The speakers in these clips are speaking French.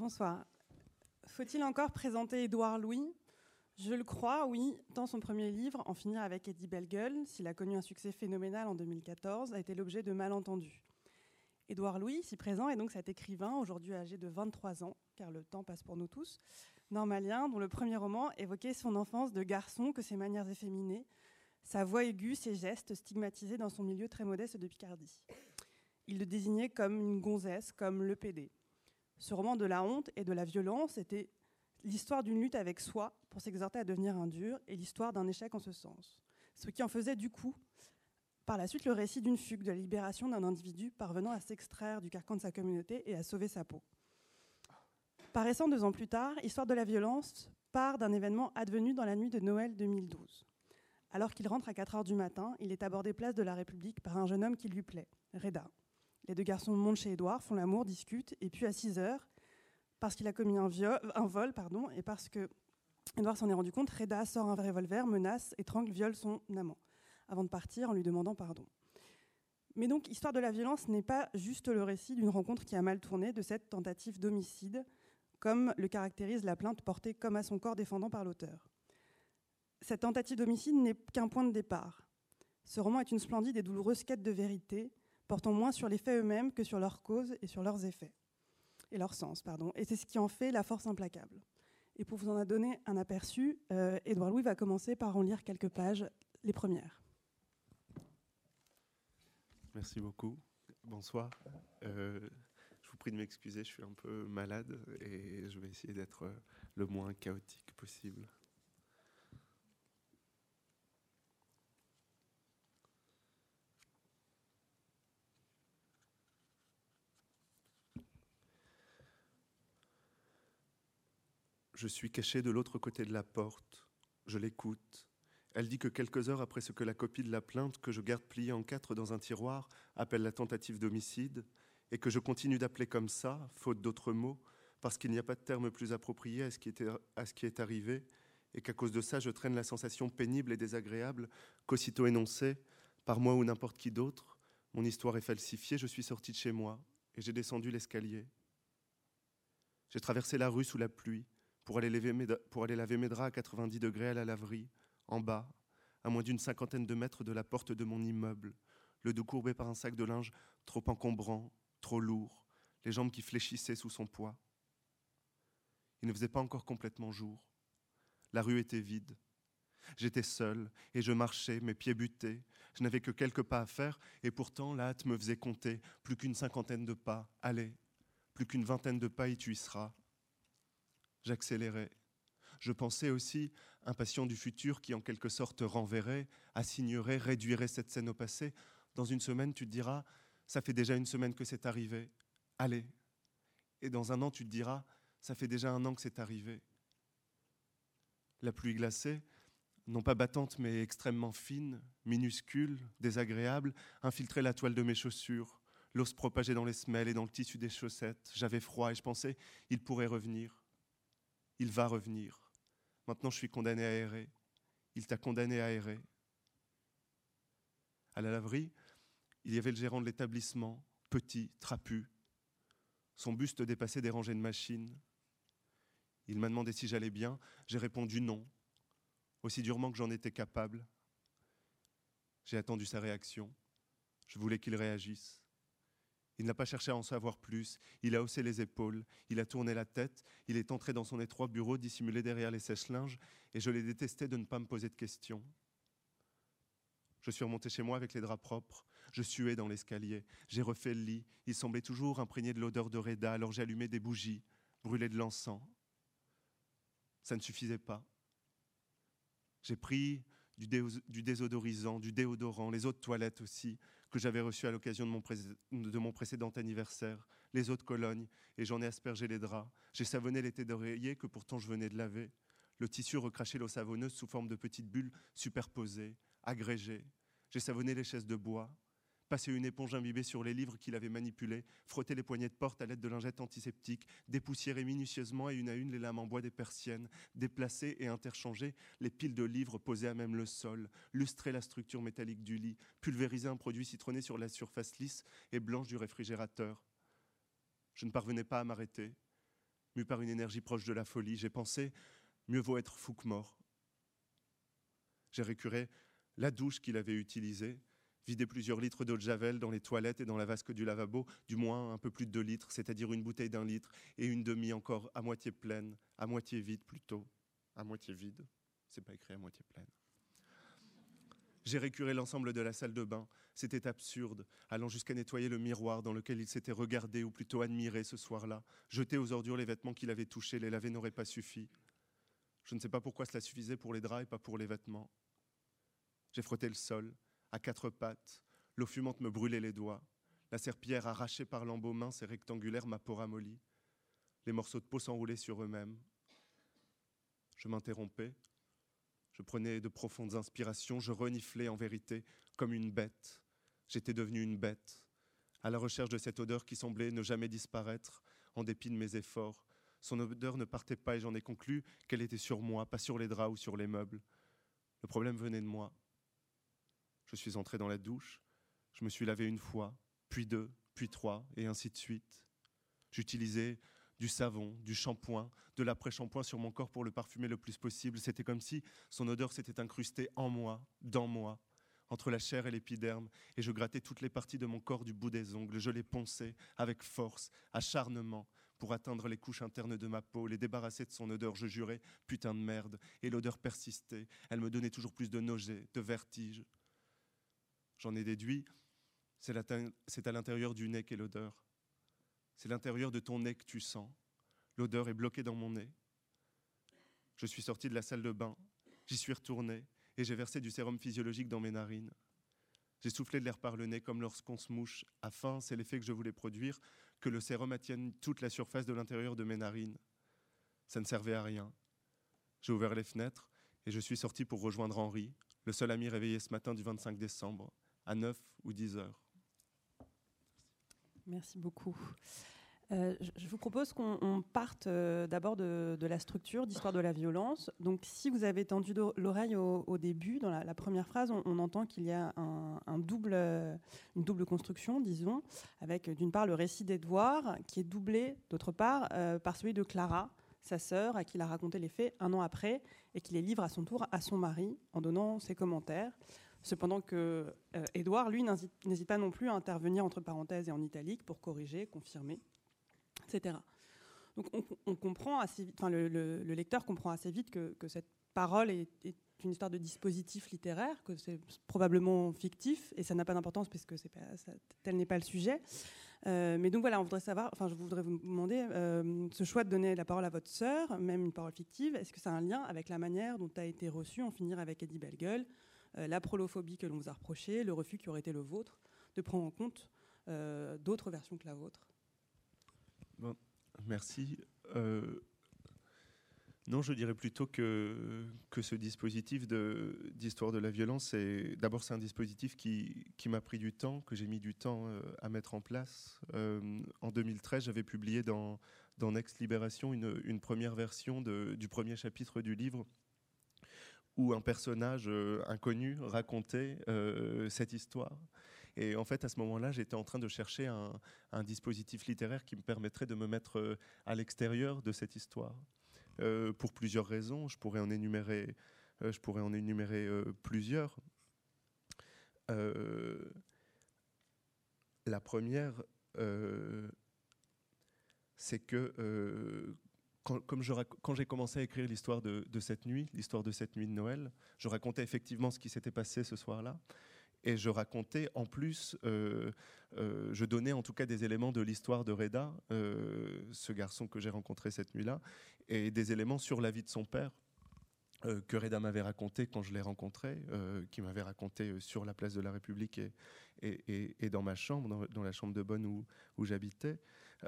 Bonsoir. Faut-il encore présenter Édouard Louis? Je le crois, oui, tant son premier livre, En finir avec Eddie Bellegueule, s'il a connu un succès phénoménal en 2014, a été l'objet de malentendus. Édouard Louis, ici présent, est donc cet écrivain, aujourd'hui âgé de 23 ans, car le temps passe pour nous tous, normalien, dont le premier roman évoquait son enfance de garçon que ses manières efféminées, sa voix aiguë, ses gestes stigmatisés dans son milieu très modeste de Picardie. Il le désignait comme une gonzesse, comme le PD. Ce roman de la honte et de la violence était l'histoire d'une lutte avec soi pour s'exhorter à devenir un dur et l'histoire d'un échec en ce sens. Ce qui en faisait du coup, par la suite, le récit d'une fugue, de la libération d'un individu parvenant à s'extraire du carcan de sa communauté et à sauver sa peau. Paraissant deux ans plus tard, Histoire de la violence part d'un événement advenu dans la nuit de Noël 2012. Alors qu'il rentre à 4 heures du matin, il est abordé place de la République par un jeune homme qui lui plaît, Reda. Les deux garçons montent chez Édouard, font l'amour, discutent, et puis à 6 heures, parce qu'il a commis un, vol pardon, et parce que Édouard s'en est rendu compte, Reda sort un revolver, menace, étrangle, viole son amant, avant de partir en lui demandant pardon. Mais donc, Histoire de la violence n'est pas juste le récit d'une rencontre qui a mal tourné, de cette tentative d'homicide, comme le caractérise la plainte portée comme à son corps défendant par l'auteur. Cette tentative d'homicide n'est qu'un point de départ. Ce roman est une splendide et douloureuse quête de vérité, portant moins sur les faits eux-mêmes que sur leurs causes et sur leurs effets, et leur sens, pardon. Et c'est ce qui en fait la force implacable. Et pour vous en donner un aperçu, euh, Édouard Louis va commencer par en lire quelques pages, les premières. Merci beaucoup. Bonsoir. Euh, je vous prie de m'excuser, je suis un peu malade et je vais essayer d'être le moins chaotique possible. Je suis caché de l'autre côté de la porte. Je l'écoute. Elle dit que quelques heures après ce que la copie de la plainte, que je garde pliée en quatre dans un tiroir, appelle la tentative d'homicide, et que je continue d'appeler comme ça, faute d'autres mots, parce qu'il n'y a pas de terme plus approprié à ce qui, à ce qui est arrivé, et qu'à cause de ça, je traîne la sensation pénible et désagréable qu'aussitôt énoncée, par moi ou n'importe qui d'autre, mon histoire est falsifiée, je suis sorti de chez moi, et j'ai descendu l'escalier. J'ai traversé la rue sous la pluie, pour aller, laver mes draps à 90 degrés à la laverie, en bas, à moins d'une cinquantaine de mètres de la porte de mon immeuble, le dos courbé par un sac de linge trop encombrant, trop lourd, les jambes qui fléchissaient sous son poids. Il ne faisait pas encore complètement jour. La rue était vide. J'étais seul et je marchais, mes pieds butés. Je n'avais que quelques pas à faire et pourtant la hâte me faisait compter. Plus qu'une cinquantaine de pas. Allez, plus qu'une vingtaine de pas et tu y seras. J'accélérais. Je pensais aussi, impatient du futur qui en quelque sorte renverrait, assignerait, réduirait cette scène au passé. Dans une semaine, tu te diras, ça fait déjà une semaine que c'est arrivé. Allez. Et dans un an, tu te diras, ça fait déjà un an que c'est arrivé. La pluie glacée, non pas battante mais extrêmement fine, minuscule, désagréable, infiltrait la toile de mes chaussures. L'eau se propageait dans les semelles et dans le tissu des chaussettes. J'avais froid et je pensais, il pourrait revenir il va revenir. Maintenant, je suis condamné à errer. Il t'a condamné à errer. À la laverie, il y avait le gérant de l'établissement, petit, trapu. Son buste dépassait des rangées de machines. Il m'a demandé si j'allais bien. J'ai répondu non, aussi durement que j'en étais capable. J'ai attendu sa réaction. Je voulais qu'il réagisse. Il n'a pas cherché à en savoir plus, il a haussé les épaules, il a tourné la tête, il est entré dans son étroit bureau dissimulé derrière les sèches-linges, et je l'ai détesté de ne pas me poser de questions. Je suis remonté chez moi avec les draps propres, je suais dans l'escalier, j'ai refait le lit, il semblait toujours imprégné de l'odeur de Reda, alors j'ai allumé des bougies, brûlé de l'encens. Ça ne suffisait pas. J'ai pris du, désodorisant, du déodorant, les eaux de toilette aussi, que j'avais reçu à l'occasion de, mon précédent anniversaire, les eaux de Cologne, et j'en ai aspergé les draps. J'ai savonné l'été d'oreiller que pourtant je venais de laver. Le tissu recraché l'eau savonneuse sous forme de petites bulles superposées, agrégées. J'ai savonné les chaises de bois, passer une éponge imbibée sur les livres qu'il avait manipulés, frotter les poignées de porte à l'aide de lingettes antiseptiques, dépoussiérer minutieusement et une à une les lames en bois des persiennes, déplacer et interchanger les piles de livres posées à même le sol, lustrer la structure métallique du lit, pulvériser un produit citronné sur la surface lisse et blanche du réfrigérateur. Je ne parvenais pas à m'arrêter. mu par une énergie proche de la folie. J'ai pensé, mieux vaut être fou que mort. J'ai récuré la douche qu'il avait utilisée, vidé plusieurs litres d'eau de javel dans les toilettes et dans la vasque du lavabo, du moins un peu plus de 2 litres, c'est-à-dire une bouteille d'un litre et une demi encore à moitié pleine, à moitié vide plutôt, à moitié vide, c'est pas écrit à moitié pleine. J'ai récuré l'ensemble de la salle de bain. C'était absurde, allant jusqu'à nettoyer le miroir dans lequel il s'était regardé, ou plutôt admiré ce soir-là. Jeter aux ordures les vêtements qu'il avait touchés, les laver n'aurait pas suffi. Je ne sais pas pourquoi cela suffisait pour les draps et pas pour les vêtements. J'ai frotté le sol, à quatre pattes. L'eau fumante me brûlait les doigts. La serpillière arrachée par l'embeau mince et rectangulaire m'a peau ramollie. Les morceaux de peau s'enroulaient sur eux-mêmes. Je m'interrompais. Je prenais de profondes inspirations. Je reniflais en vérité comme une bête. J'étais devenu une bête, à la recherche de cette odeur qui semblait ne jamais disparaître en dépit de mes efforts. Son odeur ne partait pas et j'en ai conclu qu'elle était sur moi, pas sur les draps ou sur les meubles. Le problème venait de moi. Je suis entré dans la douche, je me suis lavé une fois, puis deux, puis trois, et ainsi de suite. J'utilisais du savon, du shampoing, de l'après-shampoing sur mon corps pour le parfumer le plus possible. C'était comme si son odeur s'était incrustée en moi, dans moi, entre la chair et l'épiderme, et je grattais toutes les parties de mon corps du bout des ongles. Je les ponçais avec force, acharnement, pour atteindre les couches internes de ma peau, les débarrasser de son odeur, je jurais, putain de merde. Et l'odeur persistait, elle me donnait toujours plus de nausées, de vertige. J'en ai déduit, c'est à l'intérieur du nez qu'est l'odeur. C'est l'intérieur de ton nez que tu sens. L'odeur est bloquée dans mon nez. Je suis sorti de la salle de bain, j'y suis retourné et j'ai versé du sérum physiologique dans mes narines. J'ai soufflé de l'air par le nez comme lorsqu'on se mouche, afin, c'est l'effet que je voulais produire, que le sérum attienne toute la surface de l'intérieur de mes narines. Ça ne servait à rien. J'ai ouvert les fenêtres et je suis sorti pour rejoindre Henri, le seul ami réveillé ce matin du 25 décembre à 9 ou 10 heures. Merci beaucoup. Euh, je vous propose qu'on parte euh, d'abord de, la structure d'histoire de la violence. Donc, si vous avez tendu l'oreille au, début, dans la, première phrase, on, entend qu'il y a une double construction, disons, avec d'une part le récit d'Edouard, qui est doublé d'autre part euh, par celui de Clara, sa sœur, à qui il a raconté les faits un an après, et qui les livre à son tour à son mari en donnant ses commentaires. Cependant que euh, Édouard, lui, n'hésite pas non plus à intervenir entre parenthèses et en italique pour corriger, confirmer, etc. Donc on, comprend assez vite, enfin, le, lecteur comprend assez vite que, cette parole est, une histoire de dispositif littéraire, que c'est probablement fictif, et ça n'a pas d'importance puisque c'est tel n'est pas le sujet. Euh, mais donc voilà, on voudrait savoir, enfin je voudrais vous demander, euh, ce choix de donner la parole à votre sœur, même une parole fictive, est-ce que ça a un lien avec la manière dont a été reçu En finir avec Eddie Bellegueule euh, la prolophobie que l'on vous a reprochée, le refus qui aurait été le vôtre, de prendre en compte euh, d'autres versions que la vôtre Merci. Euh, non, je dirais plutôt que, que ce dispositif d'histoire de, la violence, d'abord c'est un dispositif qui, m'a pris du temps, que j'ai mis du temps à mettre en place. en 2013, j'avais publié dans, dans Next Libération une, première version du premier chapitre du livre où un personnage euh, inconnu racontait euh, cette histoire. Et en fait, à ce moment-là, j'étais en train de chercher un, dispositif littéraire qui me permettrait de me mettre euh, à l'extérieur de cette histoire. pour plusieurs raisons, je je pourrais en énumérer plusieurs. la première, c'est que quand, comme quand j'ai commencé à écrire l'histoire de, cette nuit, l'histoire de cette nuit de Noël, je racontais effectivement ce qui s'était passé ce soir-là. Et je racontais en plus, euh, euh, je donnais en tout cas des éléments de l'histoire de Reda, euh, ce garçon que j'ai rencontré cette nuit-là, et des éléments sur la vie de son père. que Reda m'avait raconté quand je l'ai rencontré, qui m'avait raconté sur la place de la République et, dans ma chambre, dans, la chambre de Bonne où j'habitais.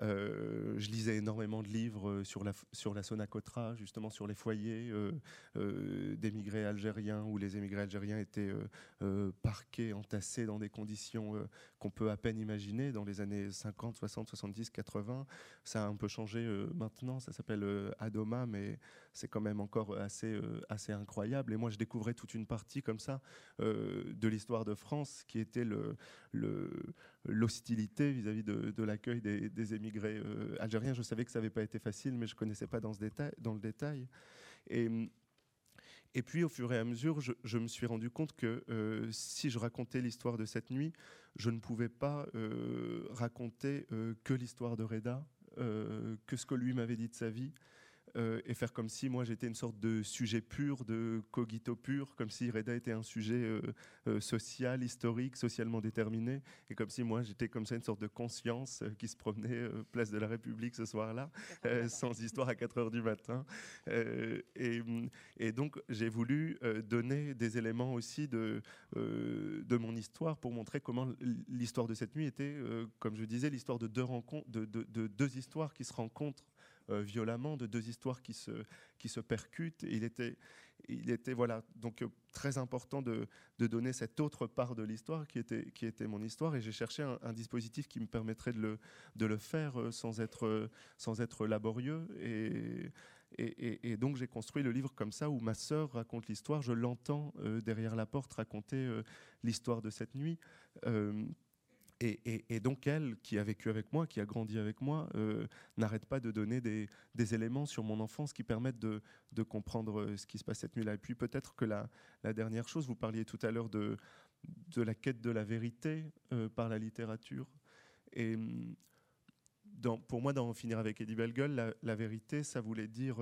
Euh, je lisais énormément de livres euh, sur la, sur la Sonacotra, justement sur les foyers euh, d'émigrés algériens, où les émigrés algériens étaient parqués, entassés dans des conditions qu'on peut à peine imaginer dans les années 50, 60, 70, 80. Ça a un peu changé maintenant, ça s'appelle Adoma, mais c'est quand même encore assez, assez incroyable. Et moi, je découvrais toute une partie comme ça de l'histoire de France qui était le, l'hostilité vis-à-vis de, l'accueil des, émigrés algériens. Je savais que ça n'avait pas été facile, mais je ne connaissais pas dans, ce détail, dans le détail. Et, et puis, au fur et à mesure, je, me suis rendu compte que si je racontais l'histoire de cette nuit, je ne pouvais pas raconter que l'histoire de Reda, que ce que lui m'avait dit de sa vie. Euh, et faire comme si moi j'étais une sorte de sujet pur, de cogito pur, comme si Reda était un sujet euh, euh, social, historique, socialement déterminé, et comme si moi j'étais comme ça une sorte de conscience qui se promenait place de la République ce soir-là, sans histoire à 4 heures du matin. Et, et, donc j'ai voulu donner des éléments aussi de, de mon histoire pour montrer comment l'histoire de cette nuit était, comme je disais, l'histoire de deux rencontres, de, de, de deux histoires qui se rencontrent violemment, de deux histoires qui se, qui se percutent. il était, il était voilà, donc euh, très important de, de, donner cette autre part de l'histoire qui était, qui était mon histoire. Et j'ai cherché un, dispositif qui me permettrait de le, de le faire euh, sans être, sans être laborieux. Et, et, donc j'ai construit le livre comme ça, où ma sœur raconte l'histoire. Je l'entends derrière la porte raconter l'histoire de cette nuit. Et, donc elle, qui a vécu avec moi, qui a grandi avec moi, euh, n'arrête pas de donner des, éléments sur mon enfance qui permettent de, comprendre euh, ce qui se passe cette nuit-là. Et puis peut-être que la, dernière chose, vous parliez tout à l'heure de, la quête de la vérité euh, par la littérature. Et pour moi, dans Finir avec Eddie Bellegueule, la, vérité, ça voulait dire...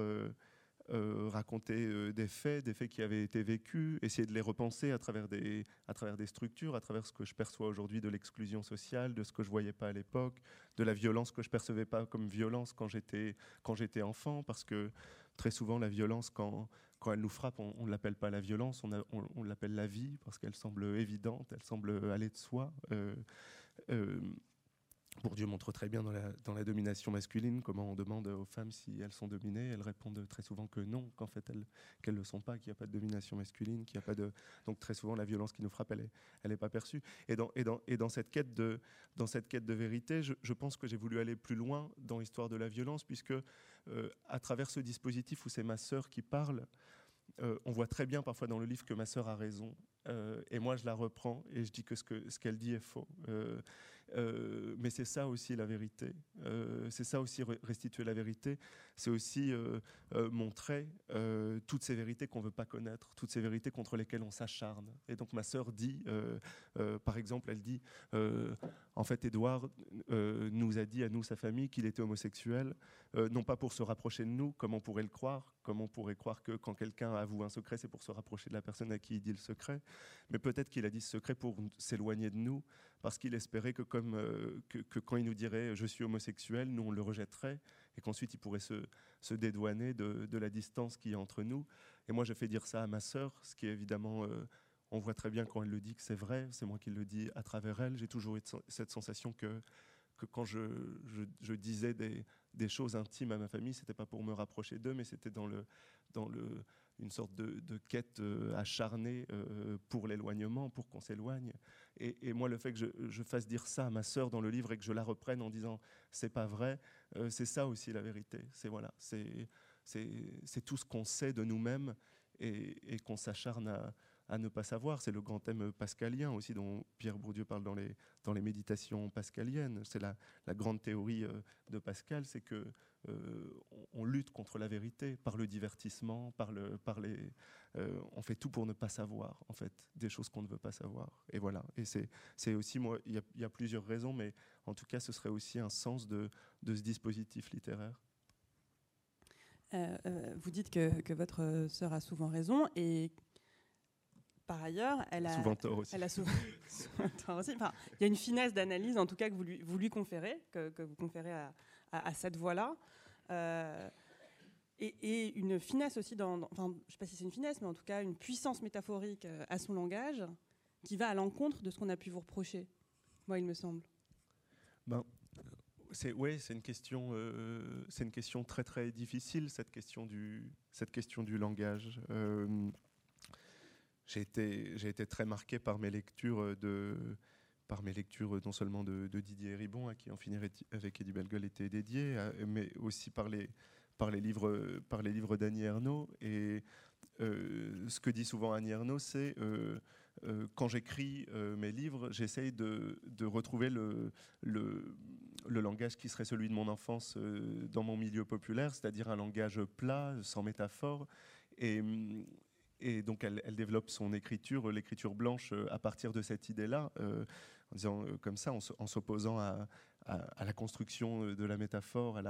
raconter euh, des faits, des faits qui avaient été vécus, essayer de les repenser à travers des, à travers des structures, à travers ce que je perçois aujourd'hui de l'exclusion sociale, de ce que je voyais pas à l'époque, de la violence que je percevais pas comme violence quand j'étais quand j'étais enfant, parce que très souvent la violence quand quand elle nous frappe, on ne l'appelle pas la violence, on, on, l'appelle la vie, parce qu'elle semble évidente, elle semble aller de soi. Euh, Bourdieu montre très bien dans la, domination masculine comment on demande aux femmes si elles sont dominées. Elles répondent très souvent que non, qu'en fait elles qu'elles ne le sont pas, qu'il n'y a pas de domination masculine, qu'il n'y a pas de donc très souvent la violence qui nous frappe, elle est elle est pas perçue. Et dans et cette quête de vérité, je, je pense que j'ai voulu aller plus loin dans l'histoire de la violence puisque euh, à travers ce dispositif où c'est ma sœur qui parle, euh, on voit très bien parfois dans le livre que ma sœur a raison, euh, et moi je la reprends et je dis que ce qu'elle dit est faux. Euh, mais c'est ça aussi la vérité. Euh, c'est ça aussi restituer la vérité. C'est aussi euh, montrer toutes ces vérités qu'on ne veut pas connaître, toutes ces vérités contre lesquelles on s'acharne. Et donc ma sœur dit, par exemple, elle dit, en fait, Édouard nous a dit à nous, sa famille, qu'il était homosexuel, non pas pour se rapprocher de nous, comme on pourrait le croire, comme on pourrait croire que quand quelqu'un avoue un secret, c'est pour se rapprocher de la personne à qui il dit le secret, mais peut-être qu'il a dit ce secret pour s'éloigner de nous, parce qu'il espérait euh, que, quand il nous dirait je suis homosexuel, nous on le rejetterait et qu'ensuite il pourrait se, dédouaner de, la distance qui est entre nous. Et moi, je fais dire ça à ma sœur, ce qui évidemment, euh, on voit très bien quand elle le dit que c'est vrai, c'est moi qui le dis à travers elle. J'ai toujours eu cette sensation que, quand je disais des, des, choses intimes à ma famille, c'était pas pour me rapprocher d'eux, mais c'était dans le, dans le une sorte de, quête euh, acharnée euh, pour l'éloignement, pour qu'on s'éloigne. Et, moi, le fait que je, fasse dire ça à ma sœur dans le livre et que je la reprenne en disant c'est pas vrai, euh, c'est ça aussi la vérité. C'est voilà, c'est c'est tout ce qu'on sait de nous-mêmes et, qu'on s'acharne à, à, ne pas savoir. C'est le grand thème pascalien aussi dont Pierre Bourdieu parle dans les, dans les méditations pascaliennes. C'est la, la, grande théorie de Pascal, c'est que euh, on, lutte contre la vérité par le divertissement, par, le, par les, euh, on fait tout pour ne pas savoir, en fait, des choses qu'on ne veut pas savoir. Et voilà. Et c'est aussi, moi, il y, a plusieurs raisons, mais en tout cas, ce serait aussi un sens de, de ce dispositif littéraire. Euh, vous dites que, que, votre sœur a souvent raison et par ailleurs, elle a souvent tort aussi. Elle a souvent, tort aussi. Enfin, il y a une finesse d'analyse, en tout cas, que vous lui, vous lui conférez, que, que vous conférez à, à, cette voie-là. Euh, et, une finesse aussi dans, enfin, je sais pas si c'est une finesse, mais en tout cas une puissance métaphorique euh, à son langage qui va à l'encontre de ce qu'on a pu vous reprocher. Moi, il me semble. Ben, c'est ouais, c'est une question, euh, c'est une question très très difficile cette question du, cette question du langage. J'ai été, très marqué par mes lectures de par mes lectures non seulement de, Didier Ribon, à qui En finir avec Eddie Bellegueule était dédié, mais aussi par les, par les livres, par les livres d'Annie Ernaux. Et ce que dit souvent Annie Ernaux, c'est quand j'écris mes livres, j'essaye de, retrouver le, le, le, langage qui serait celui de mon enfance dans mon milieu populaire, c'est-à-dire un langage plat, sans métaphore. Et, et donc elle, développe son écriture, l'écriture blanche, à partir de cette idée-là, en disant comme ça, en s'opposant à, la construction de la métaphore,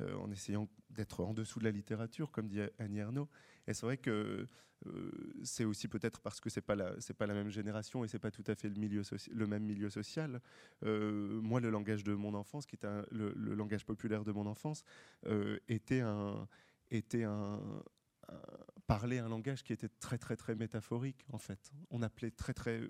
en essayant d'être en dessous de la littérature, comme dit Annie Ernaux. Et c'est vrai que euh, c'est aussi peut-être parce que c'est pas la pas la même génération et c'est pas tout à fait le même milieu social. Euh, moi, le langage de mon enfance, qui était le, langage populaire de mon enfance, euh, était un, parler un langage qui était très très très métaphorique en fait. On appelait très très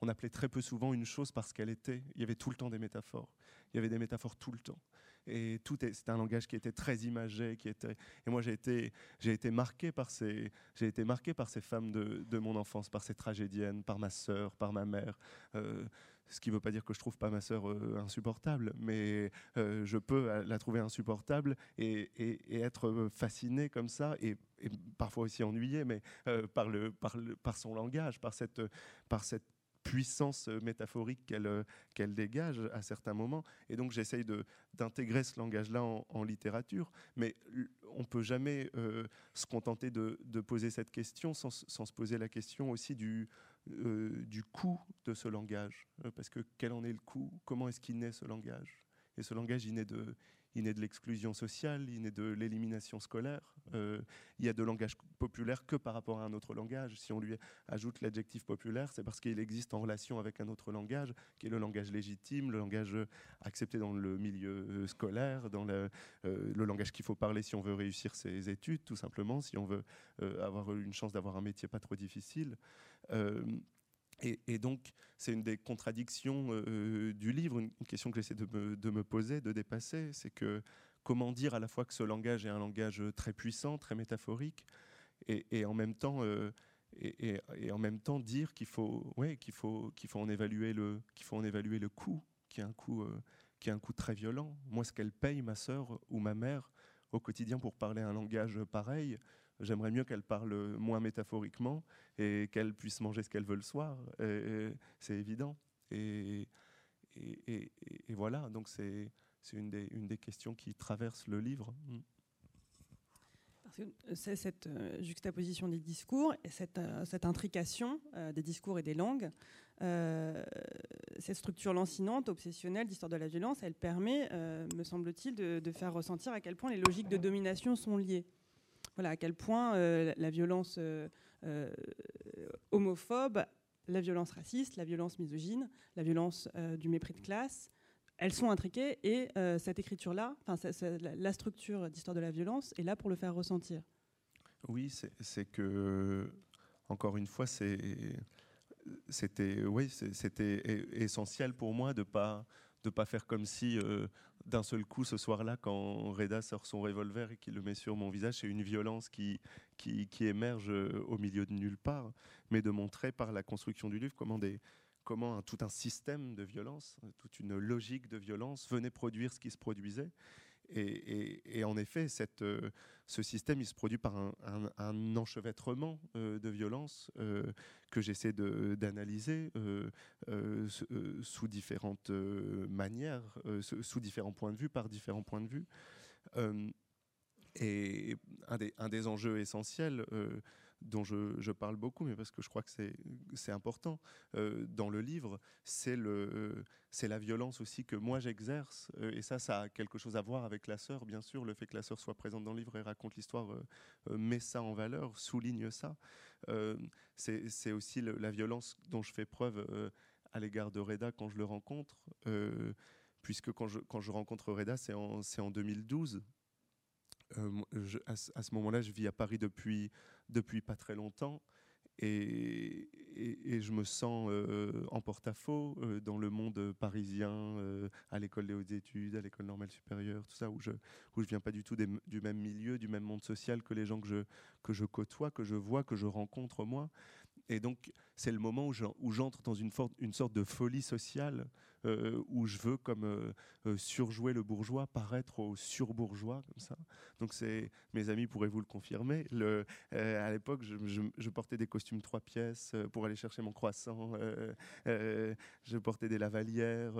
on appelait très peu souvent une chose parce qu'elle était. Il y avait tout le temps des métaphores. Il y avait des métaphores tout le temps et tout c'était un langage qui était très imagé, qui était. Et moi, j'ai été, j'ai été marqué par ces, j'ai été marqué par ces femmes de, de, mon enfance, par ces tragédiennes, par ma sœur, par ma mère. Euh, ce qui ne veut pas dire que je trouve pas ma sœur euh, insupportable, mais euh, je peux la trouver insupportable et, être fasciné comme ça, et, parfois aussi ennuyé, mais par, son langage, par cette, puissance euh, métaphorique qu'elle euh, dégage à certains moments. Et donc j'essaye d'intégrer ce langage-là en, littérature, mais on ne peut jamais euh, se contenter de, poser cette question sans, se poser la question aussi du, du coût de ce langage. parce que quel en est le coût? Comment est-ce qu'il naît ce langage? Et ce langage, il naît de, il naît de l'exclusion sociale, il naît de l'élimination scolaire. Euh, il y a de langage populaire que par rapport à un autre langage. Si on lui ajoute l'adjectif populaire, c'est parce qu'il existe en relation avec un autre langage, qui est le langage légitime, le langage accepté dans le milieu euh, scolaire, dans euh, le langage qu'il faut parler si on veut réussir ses études, tout simplement, si on veut avoir une chance d'avoir un métier pas trop difficile. Et, donc, c'est une des contradictions euh, du livre, une, question que j'essaie de me, poser, de dépasser, c'est que comment dire à la fois que ce langage est un langage très puissant, très métaphorique, et, en même temps, euh, dire qu'il faut, ouais, qu'il faut, faut en évaluer le, faut en évaluer le coût, qui est un coût, euh, qui est un coût très violent. Moi, ce qu'elle paye, ma sœur ou ma mère, au quotidien pour parler un langage pareil, J'aimerais mieux qu'elle parle moins métaphoriquement et qu'elle puisse manger ce qu'elle veut le soir. C'est évident. Et, voilà, donc c'est une des, questions qui traverse le livre. Mm. C'est cette euh, juxtaposition des discours euh, cette intrication euh, des discours et des langues, cette structure lancinante, obsessionnelle d'histoire de la violence, elle permet, me semble-t-il, de, faire ressentir à quel point les logiques de domination sont liées voilà, à quel point euh, la violence euh, euh, homophobe, la violence raciste, la violence misogyne, la violence du mépris de classe, elles sont intriquées et cette écriture-là, la structure d'histoire de la violence est là pour le faire ressentir. Oui, c'est que, encore une fois, c'était essentiel pour moi de pas de pas faire comme si d'un seul coup ce soir-là, quand Reda sort son revolver et qu'il le met sur mon visage, c'est une violence qui, qui, émerge euh, au milieu de nulle part, mais de montrer par la construction du livre comment, des, comment tout un système de violence, toute une logique de violence venait produire ce qui se produisait et, en effet, euh, ce système, se produit par un, enchevêtrement euh, de violence euh, que j'essaie d'analyser sous différentes manières, sous différents points de vue, par différents points de vue. et un un des, enjeux essentiels dont je, parle beaucoup, mais parce que je crois que c'est important euh, dans le livre, c'est la violence aussi que moi j'exerce. Euh, et ça, ça a quelque chose à voir avec la sœur, bien sûr. Le fait que la sœur soit présente dans le livre et raconte l'histoire euh, met ça en valeur, souligne ça. c'est aussi la violence dont je fais preuve à l'égard de Reda quand je le rencontre. puisque quand je, quand je rencontre Reda, c'est en, en 2012. À, ce moment-là, je vis à Paris depuis pas très longtemps. Et, je me sens euh, en porte-à-faux euh, dans le monde parisien, euh, à l'école des hautes études, à l'école normale supérieure, tout ça, où je je viens pas du tout du même milieu, du même monde social que les gens que je, que je côtoie, que je vois, que je rencontre moi. Et donc, c'est le moment où j'entre dans une, sorte de folie sociale où je veux comme surjouer le bourgeois, paraître au surbourgeois comme ça. Donc mes amis pourraient vous le confirmer. Le, à l'époque, je, portais des costumes trois pièces pour aller chercher mon croissant. je portais des lavalières.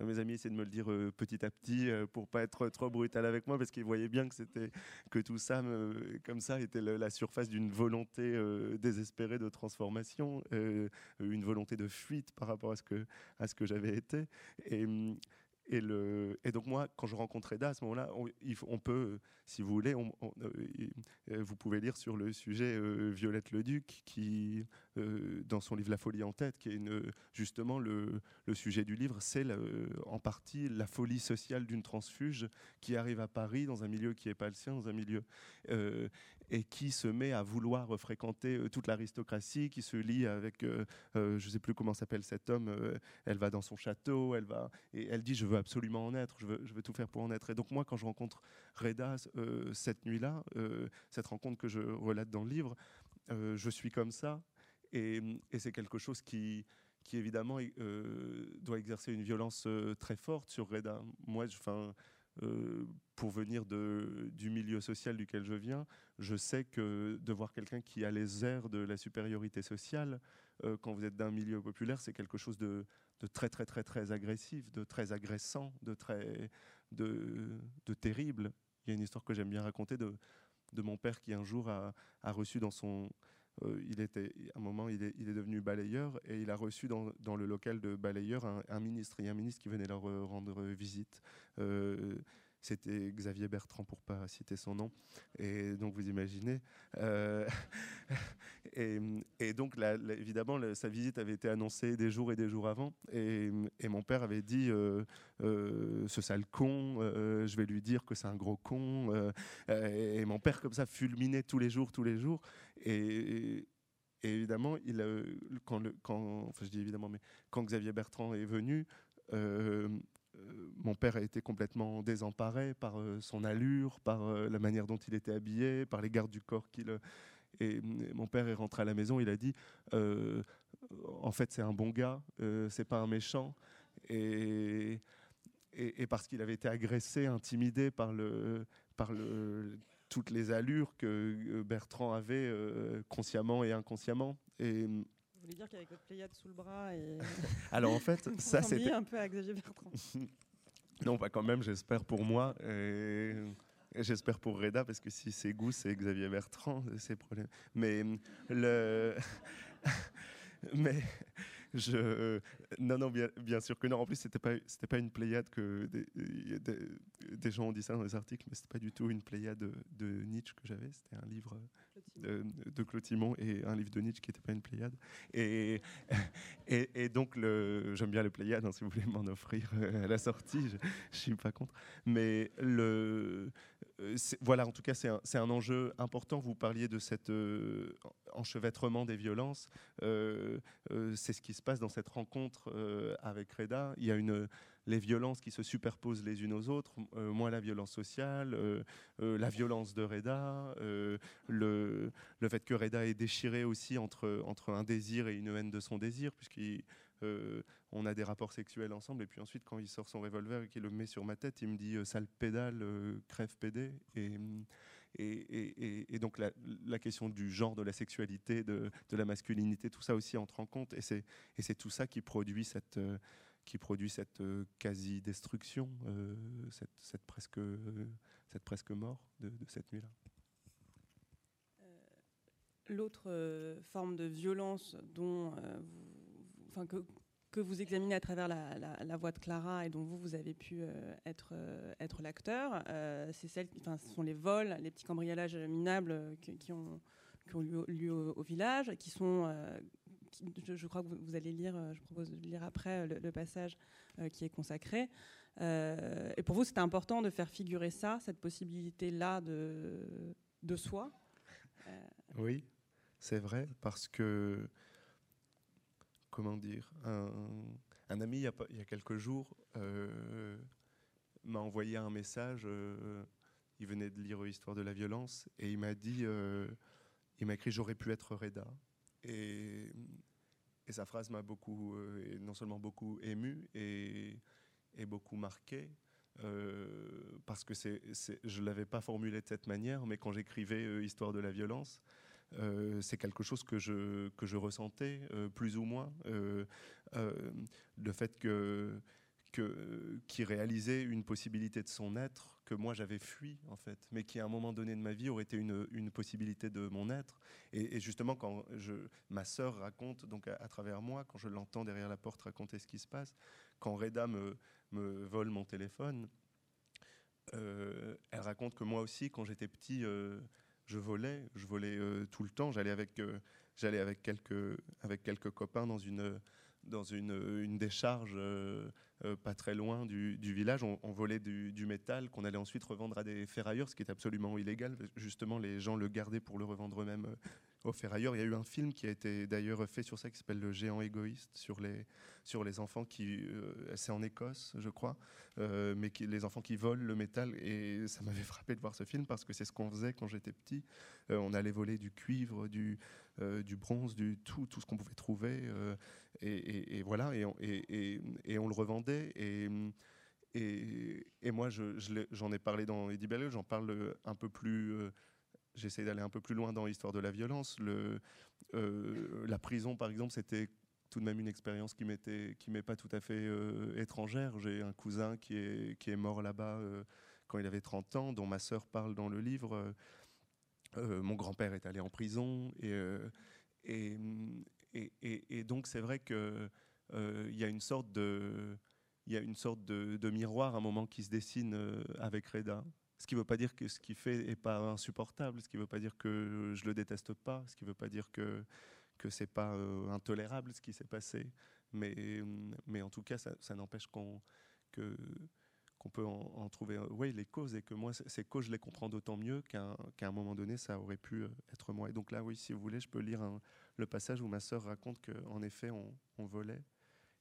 mes amis essayaient de me le dire petit à petit pour pas être trop brutal avec moi parce qu'ils voyaient bien que que tout ça, comme ça, était la surface d'une volonté désespérée de transformation, une volonté de fuite par rapport à ce que à ce que j'avais été. Et, et, le, et donc moi, quand je rencontre Reda, à ce moment-là, on, peut, si vous voulez, euh, vous pouvez lire sur le sujet euh, Violette Leduc, qui, euh, dans son livre La folie en tête, qui est une, justement le, le, sujet du livre, c'est en partie la folie sociale d'une transfuge qui arrive à Paris dans un milieu qui n'est pas le sien, dans un milieu et qui se met à vouloir fréquenter euh, toute l'aristocratie, qui se lie avec, euh, euh, je ne sais plus comment s'appelle cet homme, elle va dans son château, elle va et elle dit je veux absolument en être, je veux, je veux tout faire pour en être. Et donc moi quand je rencontre Reda cette nuit-là, cette rencontre que je relate dans le livre, je suis comme ça et, c'est quelque chose qui qui évidemment doit exercer une violence très forte sur Reda. Moi, euh, pour venir du milieu social duquel je viens, je sais que de voir quelqu'un qui a les airs de la supériorité sociale, euh, quand vous êtes d'un milieu populaire, c'est quelque chose de, très très très très agressif, de très agressant, de très de, terrible. Il y a une histoire que j'aime bien raconter de, mon père qui un jour a, reçu dans son il était, à un moment, il est, devenu balayeur et il a reçu dans, le local de balayeur un, ministre. A un ministre qui venait leur rendre visite. Euh, c'était Xavier Bertrand pour pas citer son nom. Et donc vous imaginez. Euh, et, donc évidemment, sa visite avait été annoncée des jours et des jours avant. Et, mon père avait dit euh, euh, ce sale con, je vais lui dire que c'est un gros con. et mon père comme ça fulminait tous les jours, tous les jours. Et, évidemment, quand, Xavier Bertrand est venu, euh, mon père a été complètement désemparé par euh, son allure, par euh, la manière dont il était habillé, par les gardes du corps qu'il. Et, mon père est rentré à la maison, il a dit en fait c'est un bon gars, c'est pas un méchant. Et, parce qu'il avait été agressé, intimidé par le, toutes les allures que Bertrand avait consciemment et inconsciemment. Et, vous voulez dire qu'avec votre Pléiade sous le bras et. Alors en fait, ça c'était. un peu à Xavier Bertrand. non, pas quand même, j'espère pour moi. Et... J'espère pour Reda, parce que si c'est goût, c'est Xavier Bertrand, c'est problème. Mais le. Mais je, non, non, bien, bien, sûr que non. En plus, c'était pas, c'était pas une pléiade que des, des, gens ont dit ça dans les articles, mais c'était pas du tout une pléiade de, de Nietzsche que j'avais. C'était un livre de, de Clotimon et un livre de Nietzsche qui n'était pas une pléiade. Et, et, et donc, le, j'aime bien les pléiades, hein, si vous voulez m'en offrir à la sortie, je, je suis pas contre. Mais le, euh, voilà, en tout cas, c'est un, enjeu important. Vous parliez de cet euh, enchevêtrement des violences. Euh, c'est ce qui se passe dans cette rencontre avec Reda. Il y a les violences qui se superposent les unes aux autres. moi, la violence sociale, la violence de Reda, le, fait que Reda est déchiré aussi entre, entre un désir et une haine de son désir, puisqu'il euh, on a des rapports sexuels ensemble, et puis ensuite, quand il sort son revolver et qu'il le met sur ma tête, il me dit euh, sale pédale, euh, crève pédé. Et, et, donc la, question du genre, de la sexualité, de, la masculinité, tout ça aussi entre en compte, et c'est tout ça qui produit cette qui produit cette quasi-destruction, cette, presque, cette presque mort de, cette nuit-là. L'autre forme de violence dont vous que, que, vous examinez à travers la, voix de Clara et dont vous, vous avez pu euh, être, euh, être l'acteur, euh, c'est celle, ce sont les vols, les petits cambriolages minables qui, ont, qui lieu, au, village, qui sont, je, crois que vous, allez lire, je propose de lire après le, passage qui est consacré. et pour vous, c'était important de faire figurer ça, cette possibilité-là de soi. Oui, c'est vrai, parce que comment dire, un, ami, il y, a, quelques jours, euh, m'a envoyé un message. Euh, il venait de lire Histoire de la violence et il m'a dit, euh, il m'a écrit J'aurais pu être Reda. Et, sa phrase m'a beaucoup, non seulement beaucoup ému et, beaucoup marqué. parce que c'est, je l'avais pas formulé de cette manière, mais quand j'écrivais Histoire de la violence, c'est quelque chose que je, que je ressentais plus ou moins. le fait que qui réalisait une possibilité de son être que moi j'avais fui en fait, mais qui à un moment donné de ma vie aurait été une, une possibilité de mon être. Et, justement, quand je, ma sœur raconte, donc à, travers moi, quand je l'entends derrière la porte raconter ce qui se passe, quand Reda me, me vole mon téléphone, euh, elle raconte que moi aussi, quand j'étais petit, euh, je volais, je volais euh, tout le temps. J'allais avec, avec quelques, copains dans une une décharge euh, pas très loin du, village. On, volait du, métal qu'on allait ensuite revendre à des ferrailleurs, ce qui est absolument illégal. Justement, les gens le gardaient pour le revendre eux-mêmes euh, ferrailleurs. Il y a eu un film qui a été d'ailleurs fait sur ça qui s'appelle Le géant égoïste, sur les, sur les enfants qui. Euh, c'est en Écosse, je crois, mais qui, les enfants qui volent le métal. Et ça m'avait frappé de voir ce film parce que c'est ce qu'on faisait quand j'étais petit. on allait voler du cuivre, du, du bronze, du tout, tout ce qu'on pouvait trouver. Et, voilà, et on, et, on le revendait. Et, et, moi, j'en ai parlé dans Eddie Belle, j'en parle un peu plus. Euh, j'essaie d'aller un peu plus loin dans l'histoire de la violence. Le, euh, la prison, par exemple, c'était tout de même une expérience qui m'était m'est pas tout à fait euh, étrangère. J'ai un cousin qui est mort là-bas quand il avait 30 ans, dont ma sœur parle dans le livre. mon grand-père est allé en prison et, donc c'est vrai qu'il euh, y a une sorte de il y de, miroir un moment qui se dessine euh, avec Reda. Ce qui ne veut pas dire que ce qu'il fait n'est pas insupportable, ce qui ne veut pas dire que je le déteste pas, ce qui ne veut pas dire que que c'est pas euh, intolérable ce qui s'est passé, mais mais en tout cas ça, n'empêche qu'on qu'on peut en, trouver ouais, les causes et que moi ces causes je les comprends d'autant mieux qu'à un moment donné ça aurait pu être moi. Et donc là oui si vous voulez je peux lire le passage où ma sœur raconte qu'en effet on, volait.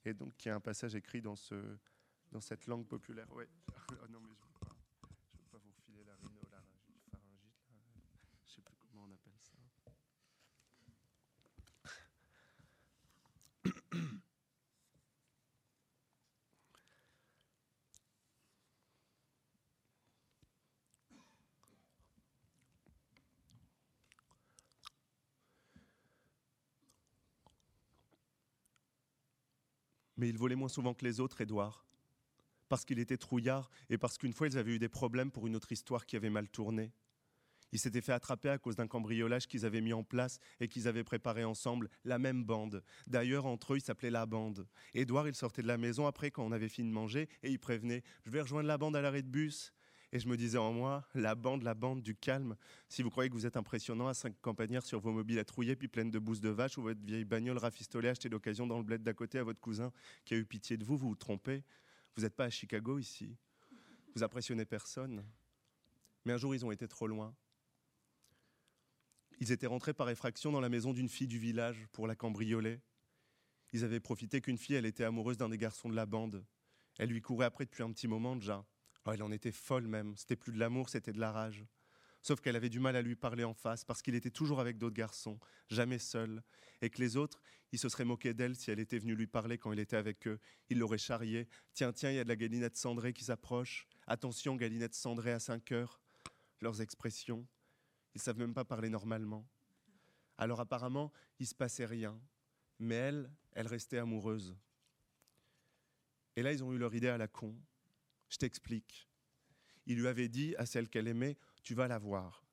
Et donc il y a un passage écrit dans, ce, dans cette langue populaire. Ouais. oh non, mais je ne veux, veux, pas vous filer la rhino, la pharyngite, je ne sais plus comment on appelle ça. Mais il volait moins souvent que les autres, Édouard. Parce qu'il était trouillard et parce qu'une fois ils avaient eu des problèmes pour une autre histoire qui avait mal tourné. Ils s'étaient fait attraper à cause d'un cambriolage qu'ils avaient mis en place et qu'ils avaient préparé ensemble, la même bande. D'ailleurs, entre eux, ils s'appelaient la bande. Édouard, il sortait de la maison après quand on avait fini de manger et il prévenait Je vais rejoindre la bande à l'arrêt de bus. Et je me disais en moi, la bande, la bande du calme. Si vous croyez que vous êtes impressionnant à cinq campagnards sur vos mobiles à trouiller, puis pleines de bousses de vache, ou votre vieille bagnole rafistolée achetée d'occasion dans le bled d'à côté à votre cousin qui a eu pitié de vous, vous vous trompez. Vous n'êtes pas à Chicago ici. Vous impressionnez personne. Mais un jour, ils ont été trop loin. Ils étaient rentrés par effraction dans la maison d'une fille du village pour la cambrioler. Ils avaient profité qu'une fille, elle était amoureuse d'un des garçons de la bande. Elle lui courait après depuis un petit moment déjà. Oh, elle en était folle même. C'était plus de l'amour, c'était de la rage. Sauf qu'elle avait du mal à lui parler en face parce qu'il était toujours avec d'autres garçons, jamais seul, et que les autres, ils se seraient moqués d'elle si elle était venue lui parler quand il était avec eux. Ils l'auraient charrié. Tiens, tiens, il y a de la galinette cendrée qui s'approche. Attention, galinette cendrée à 5 heures. Leurs expressions. Ils savent même pas parler normalement. Alors apparemment, il se passait rien. Mais elle, elle restait amoureuse. Et là, ils ont eu leur idée à la con. Je t'explique. Il lui avait dit à celle qu'elle aimait, tu vas la voir.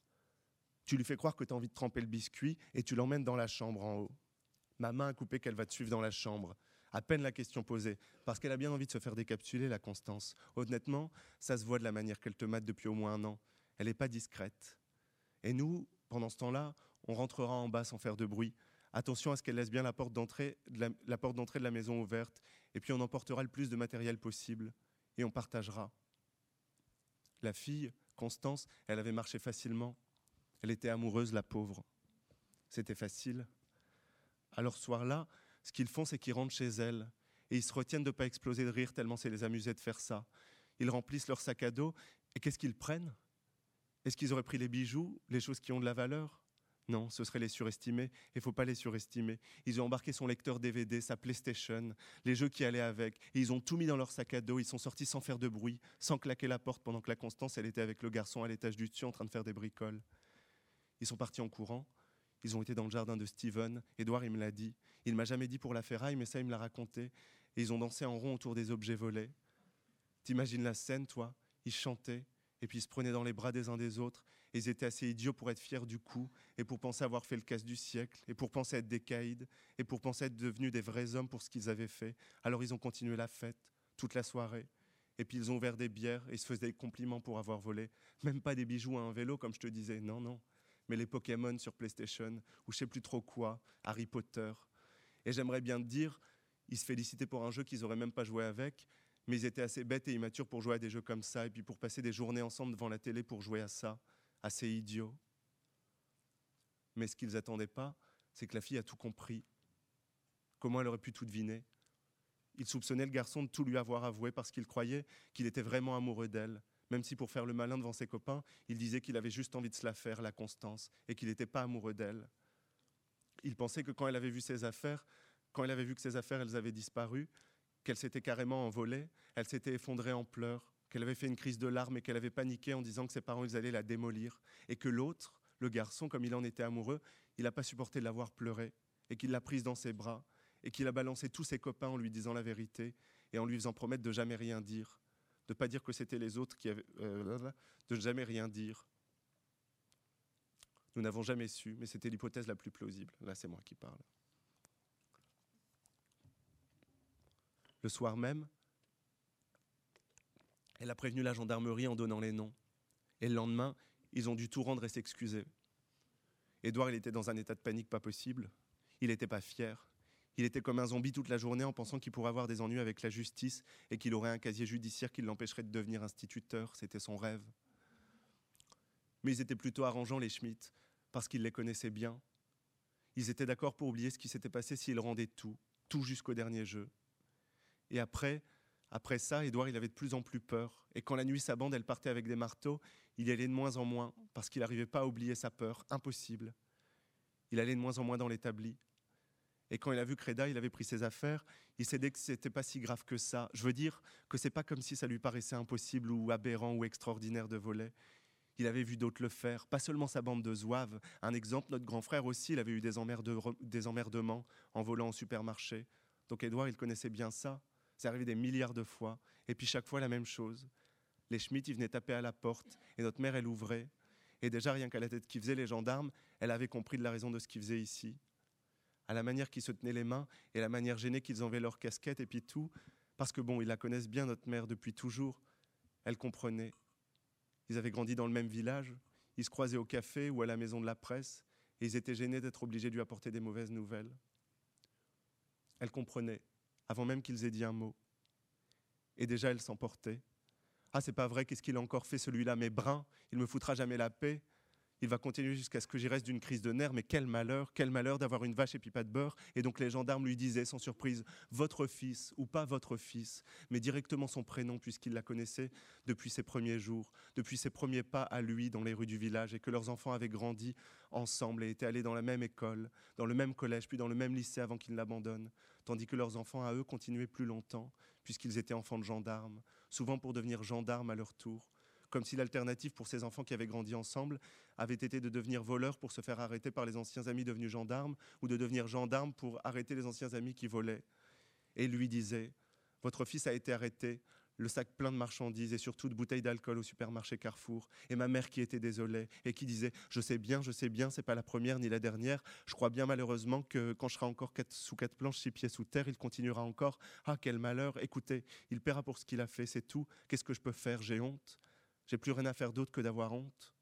Tu lui fais croire que tu as envie de tremper le biscuit et tu l'emmènes dans la chambre en haut. Ma main a coupé qu'elle va te suivre dans la chambre. À peine la question posée, parce qu'elle a bien envie de se faire décapsuler, la Constance. Honnêtement, ça se voit de la manière qu'elle te mate depuis au moins un an. Elle n'est pas discrète. Et nous, pendant ce temps-là, on rentrera en bas sans faire de bruit. Attention à ce qu'elle laisse bien la porte d'entrée de, la de la maison ouverte, et puis on emportera le plus de matériel possible et on partagera. La fille, Constance, elle avait marché facilement. Elle était amoureuse, la pauvre. C'était facile. Alors ce soir-là, ce qu'ils font, c'est qu'ils rentrent chez elle et ils se retiennent de ne pas exploser de rire tellement ça les amusait de faire ça. Ils remplissent leur sac à dos et qu'est-ce qu'ils prennent? Est-ce qu'ils auraient pris les bijoux, les choses qui ont de la valeur? Non, ce serait les surestimer, et faut pas les surestimer. Ils ont embarqué son lecteur DVD, sa PlayStation, les jeux qui allaient avec, et ils ont tout mis dans leur sac à dos, ils sont sortis sans faire de bruit, sans claquer la porte pendant que la Constance, elle était avec le garçon à l'étage du dessus en train de faire des bricoles. Ils sont partis en courant, ils ont été dans le jardin de Steven, Edouard il me l'a dit, il m'a jamais dit pour la ferraille, mais ça il me l'a raconté, et ils ont dansé en rond autour des objets volés. T'imagines la scène, toi? Ils chantaient, et puis ils se prenaient dans les bras des uns des autres, ils étaient assez idiots pour être fiers du coup, et pour penser avoir fait le casse du siècle, et pour penser être des caïds, et pour penser être devenus des vrais hommes pour ce qu'ils avaient fait. Alors ils ont continué la fête, toute la soirée, et puis ils ont ouvert des bières, et se faisaient des compliments pour avoir volé. Même pas des bijoux à un vélo, comme je te disais, non, non. Mais les Pokémon sur PlayStation, ou je sais plus trop quoi, Harry Potter. Et j'aimerais bien te dire, ils se félicitaient pour un jeu qu'ils auraient même pas joué avec, mais ils étaient assez bêtes et immatures pour jouer à des jeux comme ça, et puis pour passer des journées ensemble devant la télé pour jouer à ça, assez idiot. Mais ce qu'ils attendaient pas, c'est que la fille a tout compris. Comment elle aurait pu tout deviner? Il soupçonnait le garçon de tout lui avoir avoué parce qu'il croyait qu'il était vraiment amoureux d'elle, même si pour faire le malin devant ses copains, il disait qu'il avait juste envie de se la faire, la Constance, et qu'il n'était pas amoureux d'elle. Il pensait que quand elle avait vu ses affaires, quand elle avait vu que ses affaires, elles avaient disparu, qu'elle s'était carrément envolée, elle s'était effondrée en pleurs, qu'elle avait fait une crise de larmes et qu'elle avait paniqué en disant que ses parents ils allaient la démolir, et que l'autre, le garçon, comme il en était amoureux, il n'a pas supporté de l'avoir pleuré, et qu'il l'a prise dans ses bras, et qu'il a balancé tous ses copains en lui disant la vérité, et en lui faisant promettre de jamais rien dire, de pas dire que c'était les autres qui avaient... Euh, de jamais rien dire. Nous n'avons jamais su, mais c'était l'hypothèse la plus plausible. Là, c'est moi qui parle. Le soir même, elle a prévenu la gendarmerie en donnant les noms. Et le lendemain, ils ont dû tout rendre et s'excuser. Édouard, il était dans un état de panique pas possible. Il n'était pas fier. Il était comme un zombie toute la journée en pensant qu'il pourrait avoir des ennuis avec la justice et qu'il aurait un casier judiciaire qui l'empêcherait de devenir instituteur. C'était son rêve. Mais ils étaient plutôt arrangeants, les Schmitt, parce qu'ils les connaissaient bien. Ils étaient d'accord pour oublier ce qui s'était passé s'ils rendaient tout, tout jusqu'au dernier jeu. Et après, après ça, Édouard, il avait de plus en plus peur. Et quand la nuit, sa bande, elle partait avec des marteaux, il y allait de moins en moins, parce qu'il n'arrivait pas à oublier sa peur. Impossible. Il allait de moins en moins dans l'établi. Et quand il a vu Reda, il avait pris ses affaires, il s'est dit que c'était pas si grave que ça. Je veux dire que c'est pas comme si ça lui paraissait impossible ou aberrant ou extraordinaire de voler. Il avait vu d'autres le faire, pas seulement sa bande de zouaves. Un exemple, notre grand frère aussi, il avait eu des, des emmerdements en volant au supermarché. Donc Édouard, il connaissait bien ça. C'est arrivé des milliards de fois. Et puis chaque fois la même chose. Les Schmitt, ils venaient taper à la porte et notre mère, elle ouvrait. Et déjà, rien qu'à la tête qu'ils faisaient, les gendarmes, elle avait compris de la raison de ce qu'ils faisaient ici. À la manière qu'ils se tenaient les mains et la manière gênée qu'ils enlevaient leurs casquettes et puis tout. Parce que bon, ils la connaissent bien, notre mère, depuis toujours. Elle comprenait. Ils avaient grandi dans le même village. Ils se croisaient au café ou à la maison de la presse. Et ils étaient gênés d'être obligés de lui apporter des mauvaises nouvelles. Elle comprenait avant même qu'ils aient dit un mot. Et déjà, elle s'emportait. Ah, c'est pas vrai, qu'est-ce qu'il a encore fait celui-là Mais brun, il me foutra jamais la paix. Il va continuer jusqu'à ce que j'y reste d'une crise de nerfs, mais quel malheur, quel malheur d'avoir une vache et puis pas de beurre. Et donc les gendarmes lui disaient sans surprise, votre fils ou pas votre fils, mais directement son prénom puisqu'il la connaissait depuis ses premiers jours, depuis ses premiers pas à lui dans les rues du village et que leurs enfants avaient grandi ensemble et étaient allés dans la même école, dans le même collège, puis dans le même lycée avant qu'ils ne l'abandonnent, tandis que leurs enfants à eux continuaient plus longtemps puisqu'ils étaient enfants de gendarmes, souvent pour devenir gendarmes à leur tour comme si l'alternative pour ces enfants qui avaient grandi ensemble avait été de devenir voleurs pour se faire arrêter par les anciens amis devenus gendarmes, ou de devenir gendarmes pour arrêter les anciens amis qui volaient. Et lui disait, Votre fils a été arrêté, le sac plein de marchandises et surtout de bouteilles d'alcool au supermarché Carrefour. Et ma mère qui était désolée et qui disait Je sais bien, je sais bien, c'est pas la première ni la dernière. Je crois bien malheureusement que quand je serai encore sous quatre planches, six pieds sous terre, il continuera encore. Ah, quel malheur Écoutez, il paiera pour ce qu'il a fait, c'est tout. Qu'est-ce que je peux faire? J'ai honte. J'ai plus rien à faire d'autre que d'avoir honte.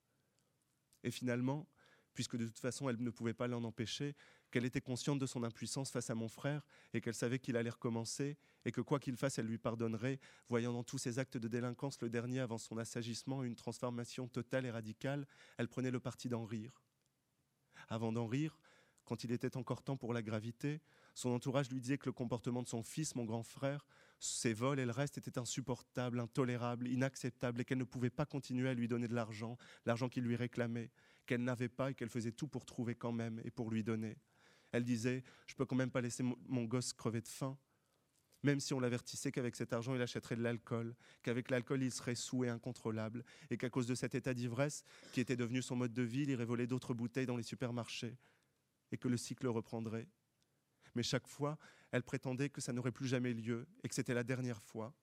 Et finalement, puisque de toute façon elle ne pouvait pas l'en empêcher, qu'elle était consciente de son impuissance face à mon frère et qu'elle savait qu'il allait recommencer et que quoi qu'il fasse, elle lui pardonnerait, voyant dans tous ses actes de délinquance le dernier avant son assagissement une transformation totale et radicale, elle prenait le parti d'en rire. Avant d'en rire, quand il était encore temps pour la gravité, son entourage lui disait que le comportement de son fils, mon grand frère, ses vols et le reste étaient insupportables, intolérables, inacceptables et qu'elle ne pouvait pas continuer à lui donner de l'argent, l'argent qu'il lui réclamait, qu'elle n'avait pas et qu'elle faisait tout pour trouver quand même et pour lui donner. Elle disait, je peux quand même pas laisser mon gosse crever de faim, même si on l'avertissait qu'avec cet argent, il achèterait de l'alcool, qu'avec l'alcool, il serait sous et incontrôlable, et qu'à cause de cet état d'ivresse, qui était devenu son mode de vie, il irait voler d'autres bouteilles dans les supermarchés, et que le cycle reprendrait. Mais chaque fois, elle prétendait que ça n'aurait plus jamais lieu, et que c'était la dernière fois.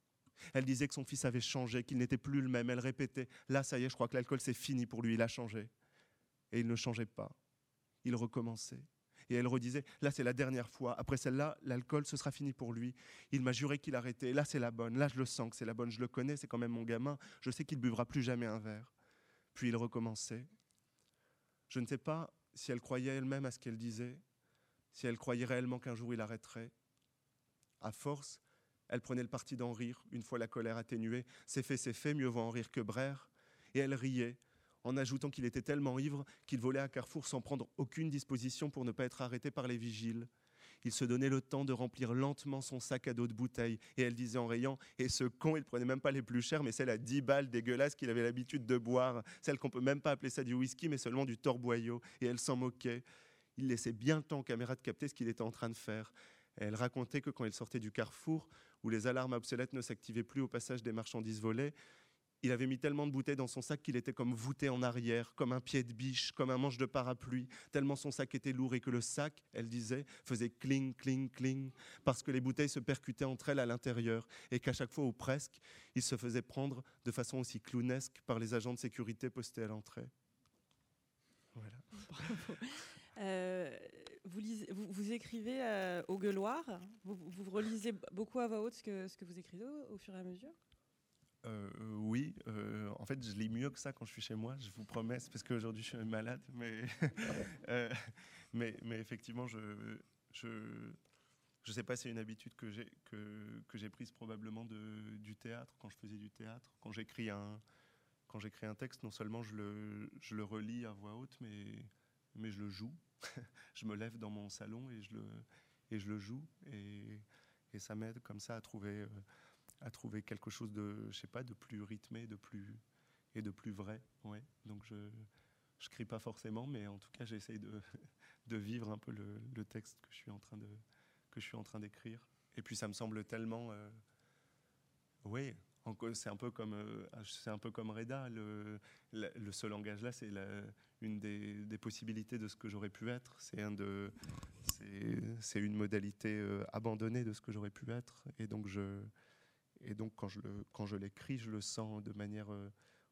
Elle disait que son fils avait changé, qu'il n'était plus le même. Elle répétait, là, ça y est, je crois que l'alcool, c'est fini pour lui, il a changé. Et il ne changeait pas. Il recommençait. Et elle redisait, là c'est la dernière fois, après celle-là, l'alcool, ce sera fini pour lui. Il m'a juré qu'il arrêtait, là c'est la bonne, là je le sens que c'est la bonne, je le connais, c'est quand même mon gamin, je sais qu'il ne buvra plus jamais un verre. Puis il recommençait. Je ne sais pas si elle croyait elle-même à ce qu'elle disait, si elle croyait réellement qu'un jour il arrêterait. À force, elle prenait le parti d'en rire, une fois la colère atténuée. C'est fait, c'est fait, mieux vaut en rire que braire. Et elle riait, en ajoutant qu'il était tellement ivre qu'il volait à Carrefour sans prendre aucune disposition pour ne pas être arrêté par les vigiles. Il se donnait le temps de remplir lentement son sac à dos de bouteilles. Et elle disait en riant, et ce con, il prenait même pas les plus chères, mais celle à 10 balles dégueulasse qu'il avait l'habitude de boire, celle qu'on peut même pas appeler ça du whisky, mais seulement du torboyau. Et elle s'en moquait. Il laissait bien le temps aux caméras de capter ce qu'il était en train de faire. elle racontait que quand il sortait du carrefour, où les alarmes obsolètes ne s'activaient plus au passage des marchandises volées, il avait mis tellement de bouteilles dans son sac qu'il était comme voûté en arrière, comme un pied de biche, comme un manche de parapluie, tellement son sac était lourd et que le sac, elle disait, faisait cling, cling, cling, parce que les bouteilles se percutaient entre elles à l'intérieur et qu'à chaque fois ou presque, il se faisait prendre de façon aussi clownesque par les agents de sécurité postés à l'entrée. Voilà. Euh, vous, vous, écrivez euh, au gueuloir, vous, relisez beaucoup à voix haute ce que vous écrivez au fur et à mesure? Euh, oui, euh, en fait, je lis mieux que ça quand je suis chez moi, je vous promets, parce qu'aujourd'hui je suis malade, mais, euh, mais, mais, effectivement, je ne je, je sais pas, c'est une habitude que j'ai que, que j'ai prise probablement de, du théâtre, quand je faisais du théâtre, quand j'écris un, quand j'écris un texte, non seulement je le, je le relis à voix haute, mais, mais je le joue. je me lève dans mon salon et je le, et je le joue, et, et ça m'aide comme ça à trouver à trouver quelque chose de, je sais pas, de plus rythmé, de plus et de plus vrai. Ouais. Donc je je crie pas forcément, mais en tout cas j'essaye de, de vivre un peu le, texte que je suis en train de que je suis en train d'écrire. Et puis ça me semble tellement, euh, oui, c'est un peu comme euh, c'est un peu comme Reda. Le, le, ce langage-là, c'est une des, des, possibilités de ce que j'aurais pu être. C'est un de c'est une modalité euh, abandonnée de ce que j'aurais pu être. Et donc je et donc, quand je, le, quand je l'écris, je le sens de manière euh,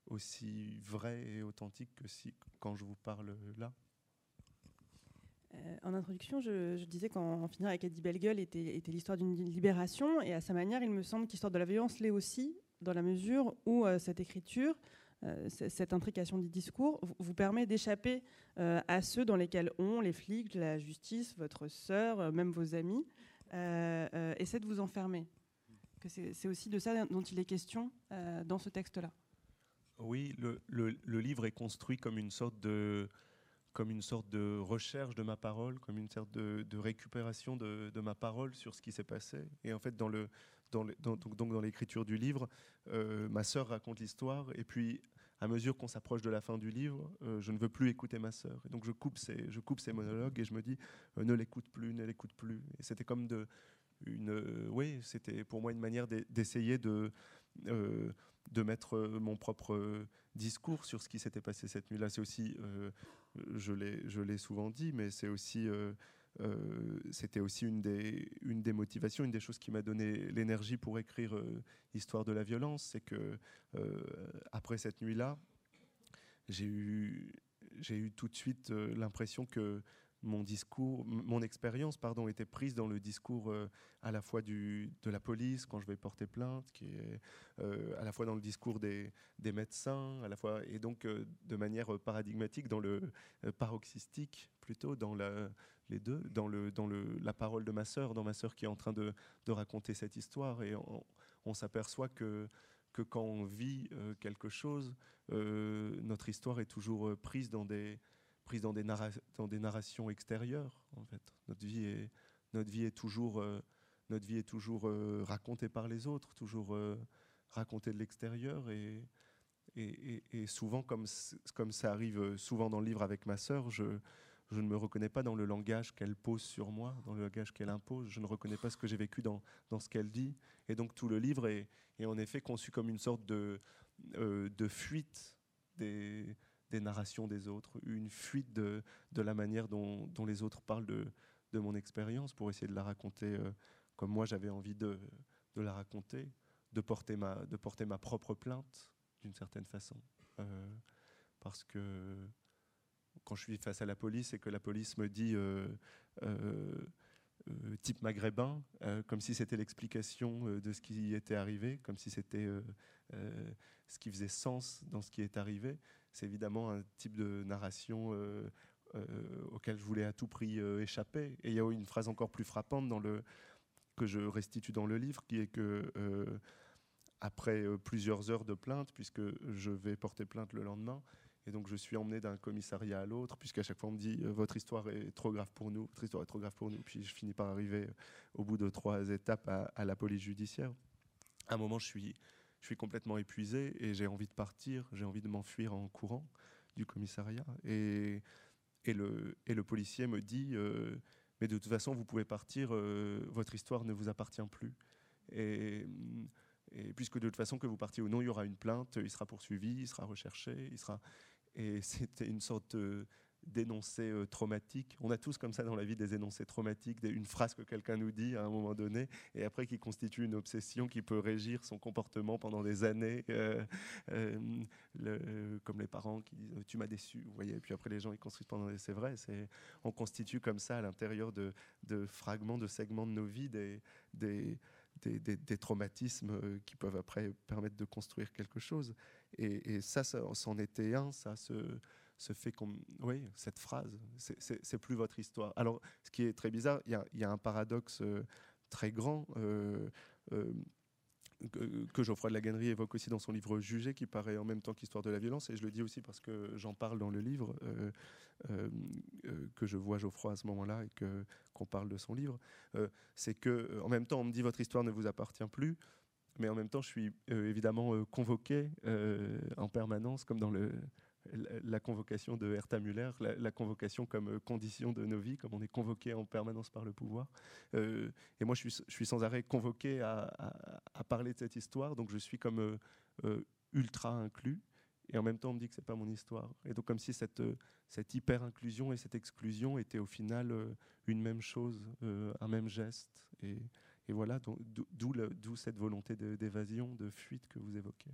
aussi vraie et authentique que si, quand je vous parle là. Euh, en introduction, je, disais qu'en finir avec Eddie Bellegueule était, l'histoire d'une libération, et à sa manière, il me semble qu'Histoire de la violence l'est aussi, dans la mesure où euh, cette écriture, cette intrication du discours, vous, permet d'échapper à ceux dans lesquels on, les flics, la justice, votre sœur, même vos amis, essaient de vous enfermer c'est aussi de ça dont il est question euh, dans ce texte-là. Oui, le, livre est construit comme une sorte de recherche de ma parole, comme une sorte de, récupération de, ma parole sur ce qui s'est passé. Et en fait, dans l'écriture du livre, euh, ma sœur raconte l'histoire, et puis à mesure qu'on s'approche de la fin du livre, euh, je ne veux plus écouter ma sœur. Et donc je coupe ces, je coupe ces monologues et je me dis, ne l'écoute plus, ne l'écoute plus. Et c'était comme de, euh, oui, c'était pour moi une manière d'essayer de, euh, mettre mon propre discours sur ce qui s'était passé cette nuit-là. C'est aussi, euh, je l'ai souvent dit, mais c'est aussi, c'était aussi une des, motivations, une des choses qui m'a donné l'énergie pour écrire Histoire de la violence, c'est que après cette nuit-là, j'ai eu tout de suite l'impression que mon discours, mon expérience, pardon, était prise dans le discours euh, à la fois du, de la police quand je vais porter plainte, qui est euh, à la fois dans le discours des, des, médecins, à la fois et donc euh, de manière paradigmatique dans le paroxystique plutôt dans la, les deux, dans le dans le la parole de ma sœur, dans ma sœur qui est en train de, de raconter cette histoire et on, on s'aperçoit que que quand on vit quelque chose, notre histoire est toujours prise dans des prise dans des, dans des narrations extérieures. En fait, notre vie est, notre vie est toujours, euh, notre vie est toujours euh, racontée par les autres, toujours euh, racontée de l'extérieur. Et, et, souvent, comme, comme ça arrive souvent dans le livre avec ma sœur, je, je ne me reconnais pas dans le langage qu'elle pose sur moi, dans le langage qu'elle impose. Je ne reconnais pas ce que j'ai vécu dans, dans ce qu'elle dit. Et donc tout le livre est, est, en effet conçu comme une sorte de, de fuite des, des, narrations des autres, une fuite de, de la manière dont, dont, les autres parlent de, de mon expérience pour essayer de la raconter euh, comme moi j'avais envie de, de, la raconter, de porter ma, de porter ma propre plainte d'une certaine façon. Euh, parce que quand je suis face à la police et que la police me dit euh, euh, euh, type maghrébin, comme si c'était l'explication de ce qui était arrivé, comme si c'était ce qui faisait sens dans ce qui est arrivé, c'est évidemment un type de narration auquel je voulais à tout prix échapper. Et il y a une phrase encore plus frappante dans le, que je restitue dans le livre, qui est que après plusieurs heures de plainte, puisque je vais porter plainte le lendemain, et donc je suis emmené d'un commissariat à l'autre, puisqu'à chaque fois on me dit euh, votre histoire est trop grave pour nous, votre histoire est trop grave pour nous. Puis je finis par arriver euh, au bout de trois étapes à, la police judiciaire. À un moment, je suis, je suis complètement épuisé et j'ai envie de partir, j'ai envie de m'enfuir en courant du commissariat. Et, et, le, et le policier me dit euh, mais de toute façon, vous pouvez partir, votre histoire ne vous appartient plus. Et, et puisque de toute façon, que vous partiez ou non, il y aura une plainte, il sera poursuivi, il sera recherché, il sera et c'était une sorte d'énoncé euh, traumatique. On a tous comme ça dans la vie des énoncés traumatiques, une phrase que quelqu'un nous dit à un moment donné, et après qui constitue une obsession qui peut régir son comportement pendant des années, euh, euh, comme les parents qui disent tu m'as déçu, vous voyez. Et puis après les gens ils construisent pendant des c'est vrai, on constitue comme ça à l'intérieur de, fragments, de segments de nos vies des des, traumatismes qui peuvent après permettre de construire quelque chose. Et, ça, ça c'en était un, ça se, se fait comme. Oui, cette phrase, c'est plus votre histoire. Alors, ce qui est très bizarre, il y, a, un paradoxe euh, très grand. Euh, euh, que Geoffroy de la évoque aussi dans son livre Jugé, qui paraît en même temps qu'Histoire de la violence, et je le dis aussi parce que j'en parle dans le livre, que je vois Geoffroy à ce moment-là et qu'on parle de son livre, c'est que en même temps on me dit votre histoire ne vous appartient plus, mais en même temps, je suis euh, évidemment euh, convoqué euh, en permanence, comme dans le, la, convocation de Herta Müller, la, convocation comme condition de nos vies, comme on est convoqué en permanence par le pouvoir. et moi, je suis, sans arrêt convoqué à, parler de cette histoire, donc je suis comme ultra inclus. Et en même temps, on me dit que c'est pas mon histoire. Et donc, comme si cette, hyper-inclusion et cette exclusion étaient au final une même chose, un même geste. Et, voilà, d'où cette volonté d'évasion, de, fuite que vous évoquez.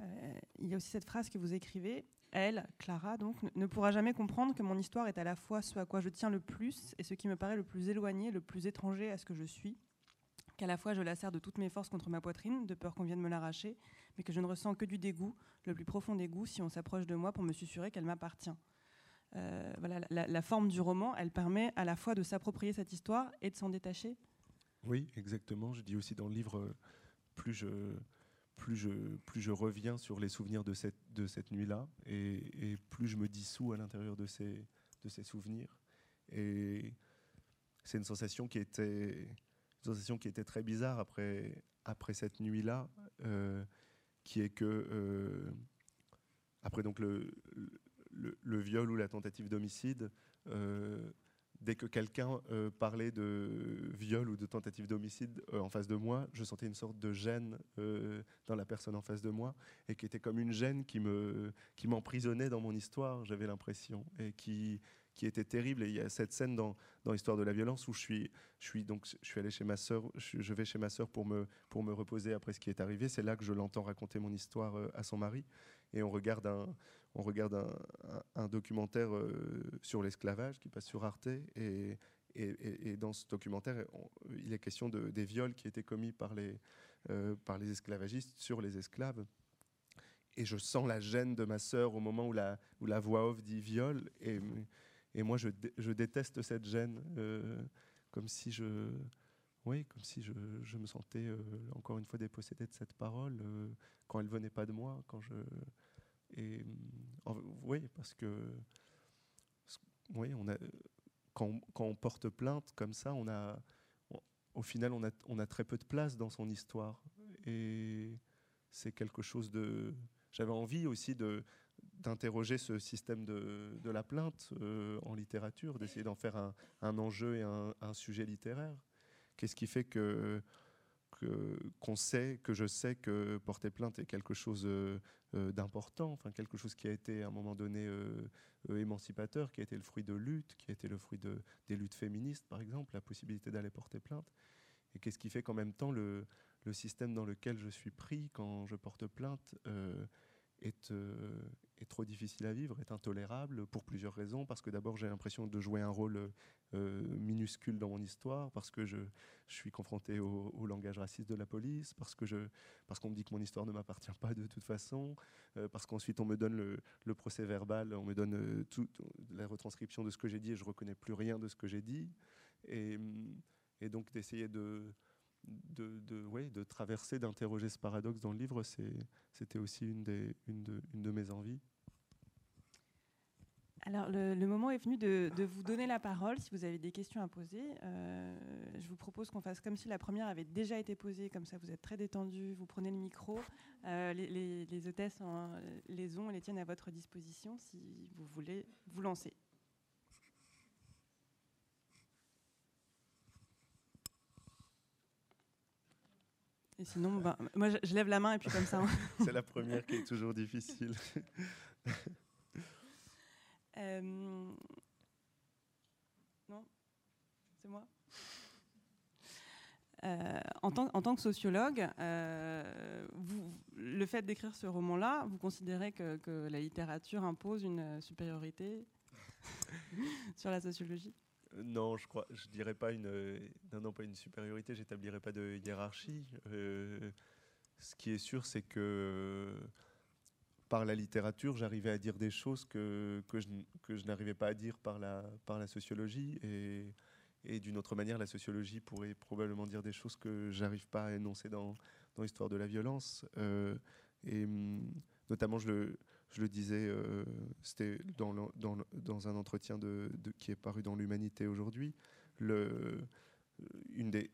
Euh, il y a aussi cette phrase que vous écrivez Elle, Clara, donc, ne pourra jamais comprendre que mon histoire est à la fois ce à quoi je tiens le plus et ce qui me paraît le plus éloigné, le plus étranger à ce que je suis. Qu'à la fois je la serre de toutes mes forces contre ma poitrine, de peur qu'on vienne me l'arracher, mais que je ne ressens que du dégoût, le plus profond dégoût, si on s'approche de moi pour me susurrer qu'elle m'appartient. Euh, voilà, la, forme du roman, elle permet à la fois de s'approprier cette histoire et de s'en détacher oui, exactement. Je dis aussi dans le livre, euh, plus je, plus je, reviens sur les souvenirs de cette, nuit-là, et, plus je me dissous à l'intérieur de ces, souvenirs. Et c'est une sensation qui était, très bizarre après, cette nuit-là, euh, qui est que euh, après donc le, le, viol ou la tentative d'homicide dès que quelqu'un euh, parlait de viol ou de tentative d'homicide euh, en face de moi, je sentais une sorte de gêne euh, dans la personne en face de moi et qui était comme une gêne qui me qui m'emprisonnait dans mon histoire, j'avais l'impression et qui qui était terrible. Et il y a cette scène dans, dans l'histoire de la violence où je suis, je suis donc je suis allé chez ma sœur, je, vais chez ma sœur pour me pour me reposer après ce qui est arrivé. C'est là que je l'entends raconter mon histoire à son mari et on regarde un on regarde un, documentaire euh, sur l'esclavage qui passe sur Arte et, et, dans ce documentaire, il est question de, des viols qui étaient commis par les, euh, par les esclavagistes sur les esclaves. Et je sens la gêne de ma sœur au moment où la, où la voix off dit viol. Et, et moi, je, je, déteste cette gêne, euh, comme si je, oui, comme si je, je me sentais encore une fois dépossédé de cette parole quand elle venait pas de moi, quand je, et oui, parce que oui, on a, quand, quand, on porte plainte comme ça, on a, au final, on a, on a très peu de place dans son histoire. Et c'est quelque chose de, j'avais envie aussi de d'interroger ce système de, de la plainte en littérature, d'essayer d'en faire un, un, enjeu et un, un sujet littéraire. Qu'est-ce qui fait que qu'on sait, que je sais que porter plainte est quelque chose euh, euh, d'important, enfin quelque chose qui a été à un moment donné euh, émancipateur, qui a été le fruit de luttes, qui a été le fruit de, des luttes féministes, par exemple, la possibilité d'aller porter plainte. Et qu'est-ce qui fait qu'en même temps, le, le, système dans lequel je suis pris quand je porte plainte est, est trop difficile à vivre, est intolérable pour plusieurs raisons. Parce que d'abord, j'ai l'impression de jouer un rôle euh, minuscule dans mon histoire, parce que je, suis confronté au, langage raciste de la police, parce que parce qu'on me dit que mon histoire ne m'appartient pas de toute façon, euh, parce qu'ensuite on me donne le, procès verbal, on me donne euh, toute la retranscription de ce que j'ai dit et je reconnais plus rien de ce que j'ai dit. Et donc d'essayer de de, de, de traverser, d'interroger ce paradoxe dans le livre, c'était aussi une, des, une, de, une de mes envies. Alors, le, moment est venu de, de, vous donner la parole si vous avez des questions à poser. Euh, je vous propose qu'on fasse comme si la première avait déjà été posée, comme ça vous êtes très détendu, vous prenez le micro. Euh, les, les, les, hôtesses les ont et les tiennent à votre disposition si vous voulez vous lancer. Et sinon, ben, moi, je, lève la main et puis comme ça. C'est la première qui est toujours difficile. euh... Non C'est moi euh, en, tant, en, tant, que sociologue, euh, vous, le fait d'écrire ce roman-là, vous considérez que, que, la littérature impose une supériorité sur la sociologie? Non, je crois, dirais pas une, non, non, pas une supériorité. J'établirais pas de hiérarchie. Euh, ce qui est sûr, c'est que par la littérature, j'arrivais à dire des choses que, que je, n'arrivais pas à dire par la, par la sociologie. Et, d'une autre manière, la sociologie pourrait probablement dire des choses que j'arrive pas à énoncer dans, dans l'histoire de la violence. Euh, et notamment, je le, je le disais, euh, c'était dans, un entretien qui est paru dans l'Humanité aujourd'hui. Le, une des,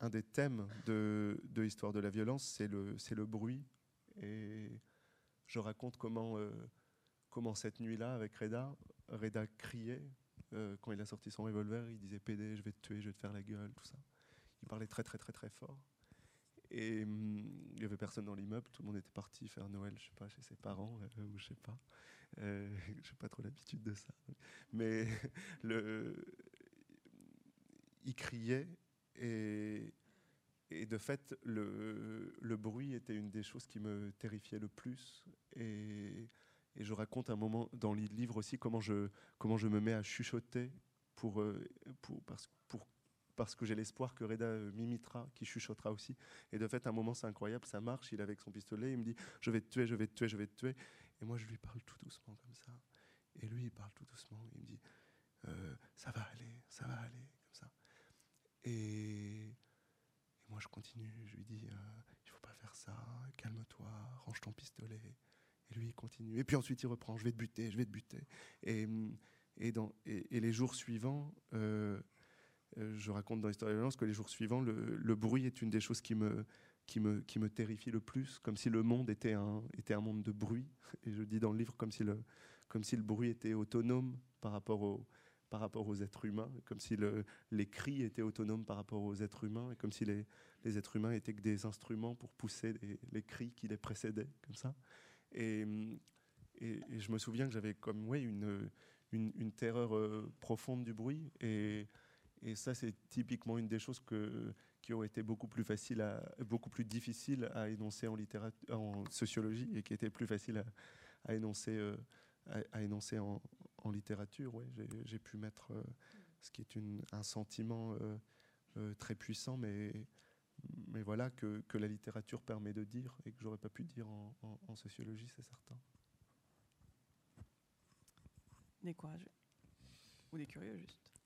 un des thèmes de, l'histoire de la violence, c'est le, bruit. Et je raconte comment, euh, comment cette nuit-là, avec Reda, Reda criait euh, quand il a sorti son revolver. Il disait PD, je vais te tuer, je vais te faire la gueule, tout ça. Il parlait très, très, très, très fort. Et hum, il n'y avait personne dans l'immeuble, tout le monde était parti faire Noël, je sais pas, chez ses parents, euh, ou je sais pas. Euh, j'ai pas trop l'habitude de ça. Mais il criait et, de fait, le, bruit était une des choses qui me terrifiait le plus. Et, je raconte un moment dans le livre aussi comment je, je me mets à chuchoter pour, euh, parce, pour parce que j'ai l'espoir que Reda euh, m'imitera, qui chuchotera aussi. Et de fait, à un moment, c'est incroyable, ça marche. Il est avec son pistolet, il me dit Je vais te tuer, je vais te tuer, je vais te tuer. Et moi, je lui parle tout doucement comme ça. Et lui, il parle tout doucement. Il me dit euh, Ça va aller, ça va aller, comme ça. Et, moi, je continue. Je lui dis euh, Il faut pas faire ça, calme-toi, range ton pistolet. Et lui, il continue. Et puis ensuite, il reprend Je vais te buter, je vais te buter. Et, et, les jours suivants, euh, je raconte dans l'histoire de la violence que les jours suivants, le, bruit est une des choses qui me, qui, me, qui me terrifie le plus, comme si le monde était un, était un monde de bruit. Et je dis dans le livre comme si le, comme si le bruit était autonome par rapport, au, par rapport aux êtres humains, comme si le, les cris étaient autonomes par rapport aux êtres humains, et comme si les, les êtres humains étaient que des instruments pour pousser les, les cris qui les précédaient, comme ça. Et, et, je me souviens que j'avais comme ouais, une, une, une terreur euh, profonde du bruit. Et et ça, c'est typiquement une des choses qui ont été beaucoup plus faciles, à, difficiles à énoncer en, sociologie et qui étaient plus faciles à, énoncer, euh, en, littérature. Ouais, j'ai pu mettre euh, ce qui est un sentiment euh, très puissant, mais, voilà, que, la littérature permet de dire et que j'aurais pas pu dire en, en sociologie, c'est certain. Des courageux. Ou des curieux, juste.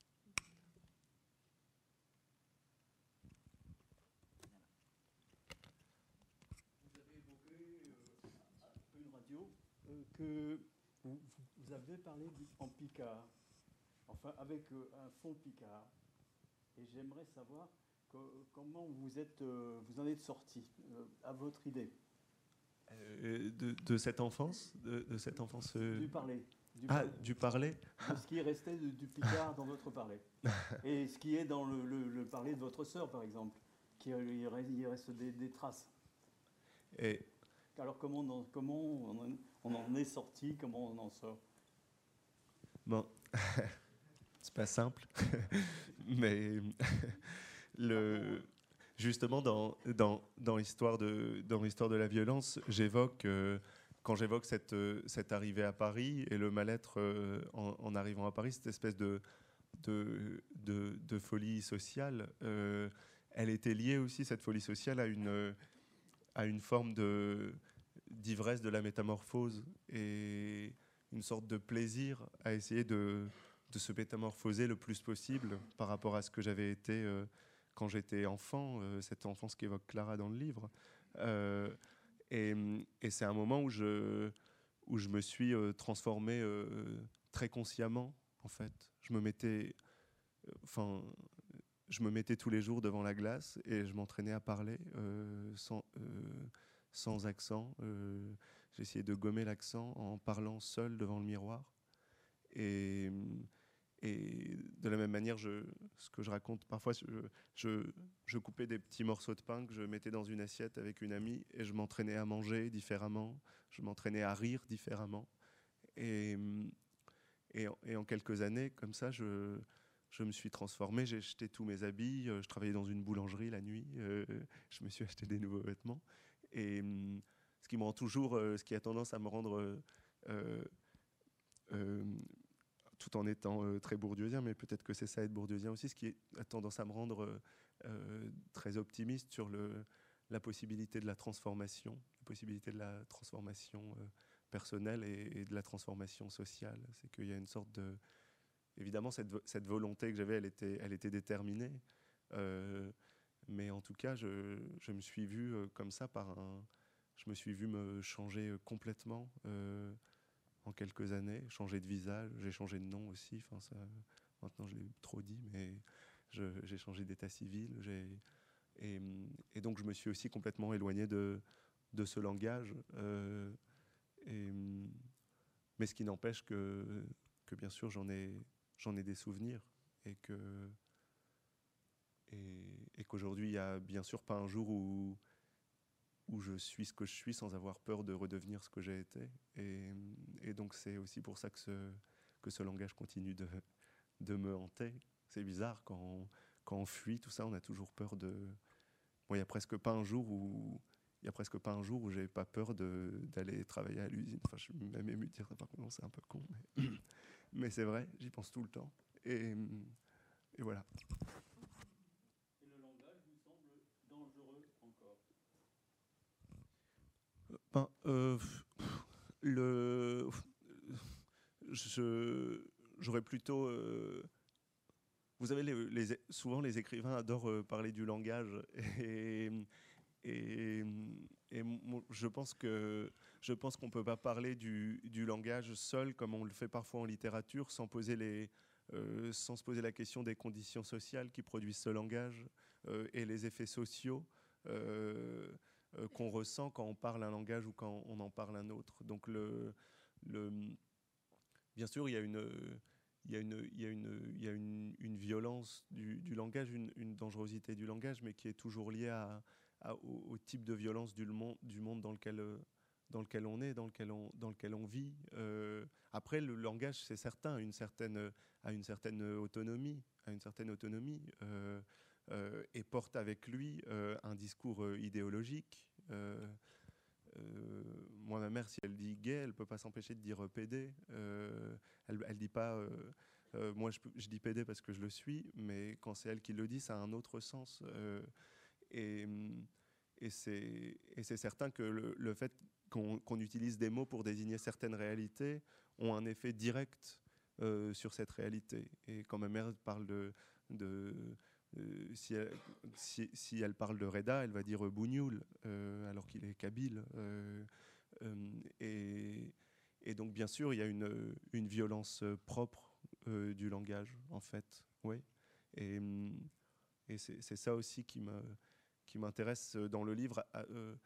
Que vous, vous avez parlé en Picard, enfin avec euh, un fond Picard, et j'aimerais savoir que, comment vous, êtes, euh, vous en êtes sorti, euh, à votre idée. de, de, cette enfance, de, de cette enfance. Du parler. Du ah, du parler. De ce qui est resté du Picard dans votre parler. Et ce qui est dans le, le, parler de votre sœur, par exemple, qui il reste, des, des, traces. Et alors comment, comment on, en est sorti, comment on en sort? Bon, c'est pas simple, mais justement dans, dans, l'histoire de, la violence, j'évoque, euh, quand j'évoque cette, arrivée à Paris et le mal-être euh, en, arrivant à Paris, cette espèce de, folie sociale, euh, elle était liée aussi, cette folie sociale, à une forme de d'ivresse de la métamorphose et une sorte de plaisir à essayer de, se métamorphoser le plus possible par rapport à ce que j'avais été euh, quand j'étais enfant, euh, cette enfance qu'évoque Clara dans le livre. Euh, et, c'est un moment où je, où je me suis transformé très consciemment, en fait. Je me mettais, enfin, je me mettais tous les jours devant la glace et je m'entraînais à parler sans, sans accent. Euh, j'essayais de gommer l'accent en parlant seul devant le miroir. Et, et de la même manière, ce que je raconte parfois, je, coupais des petits morceaux de pain que je mettais dans une assiette avec une amie et je m'entraînais à manger différemment, je m'entraînais à rire différemment. Et, et en quelques années, comme ça, je, me suis transformé, j'ai jeté tous mes habits, euh, je travaillais dans une boulangerie la nuit, euh, je me suis acheté des nouveaux vêtements. Et hum, ce qui me rend toujours, euh, ce qui a tendance à me rendre, tout en étant très bourdieusien, mais peut-être que c'est ça être bourdieusien aussi, ce qui a tendance à me rendre très optimiste sur la possibilité de la transformation, la possibilité de la transformation personnelle et, de la transformation sociale. C'est qu'il y a une sorte de évidemment, cette, volonté que j'avais, elle était, elle était déterminée. Euh, mais en tout cas, je, me suis vu euh, comme ça par un. Je me suis vu me changer euh, complètement en quelques années, changer de visage. J'ai changé de nom aussi. Enfin, ça, maintenant, je l'ai trop dit, mais j'ai changé d'état civil. Et, donc, je me suis aussi complètement éloigné de, ce langage. mais ce qui n'empêche que, bien sûr, j'en ai, ai des souvenirs et que et, qu'aujourd'hui il n'y a bien sûr pas un jour où où je suis ce que je suis sans avoir peur de redevenir ce que j'ai été et, donc c'est aussi pour ça que ce que ce langage continue de, me hanter c'est bizarre quand on, quand on fuit tout ça on a toujours peur de bon il y a presque pas un jour où il y a presque pas un jour où j'ai pas peur d'aller travailler à l'usine. Enfin, je suis même ému de dire ça, par contre, c'est un peu con. Mais... mais c'est vrai, j'y pense tout le temps. Et voilà. Et le langage vous semble dangereux encore ben, euh, le, je, j'aurais plutôt. Euh, vous savez, les, les, souvent les écrivains adorent euh, parler du langage et, et, et je pense que je pense qu'on peut pas parler du, du, langage seul comme on le fait parfois en littérature, sans poser les euh, sans se poser la question des conditions sociales qui produisent ce langage euh, et les effets sociaux euh, qu'on ressent quand on parle un langage ou quand on en parle un autre. Donc bien sûr il y a une violence du, langage, une, dangerosité du langage, mais qui est toujours liée au, type de violence du monde, dans lequel euh, on est, dans lequel on, vit. Euh, après, le langage, c'est certain, a une certaine, a une certaine autonomie, a une certaine autonomie, euh, et porte avec lui un discours idéologique. moi, ma mère, si elle dit gay, elle peut pas s'empêcher de dire PD. elle, elle dit pas. moi, je, dis PD parce que je le suis, mais quand c'est elle qui le dit, ça a un autre sens. Et, c'est certain que le, fait qu'on utilise des mots pour désigner certaines réalités ont un effet direct euh, sur cette réalité. Et quand ma mère parle de euh, si, elle, parle de Reda, elle va dire Bougnoul, euh, alors qu'il est kabyle. Euh, euh, et, donc, bien sûr, il y a une, violence propre du langage, en fait. Oui. Et, c'est ça aussi qui qui m'intéresse euh, dans le livre, euh,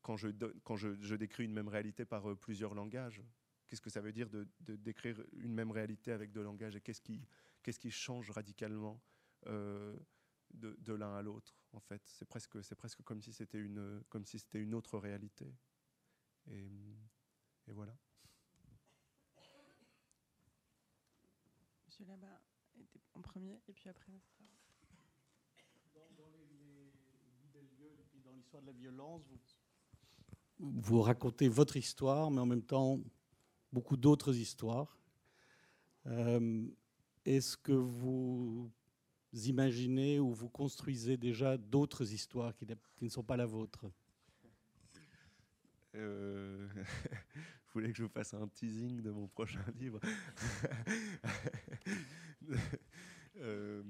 quand, je, quand je, décris une même réalité par plusieurs langages Qu'est-ce que ça veut dire de, décrire une même réalité avec deux langages et qu'est-ce qui, qu'est-ce qui change radicalement de, l'un à l'autre en fait. C'est presque c'est presque comme si c'était une comme si c'était une autre réalité. Et, et voilà. Monsieur là-bas était en premier et puis après dans, dans les, les, dans l'histoire de la violence vous... vous racontez votre histoire mais en même temps beaucoup d'autres histoires. Euh, est-ce que vous imaginez ou vous construisez déjà d'autres histoires qui, ne sont pas la vôtre? Euh, Vous voulez que je vous fasse un teasing de mon prochain livre? Euh,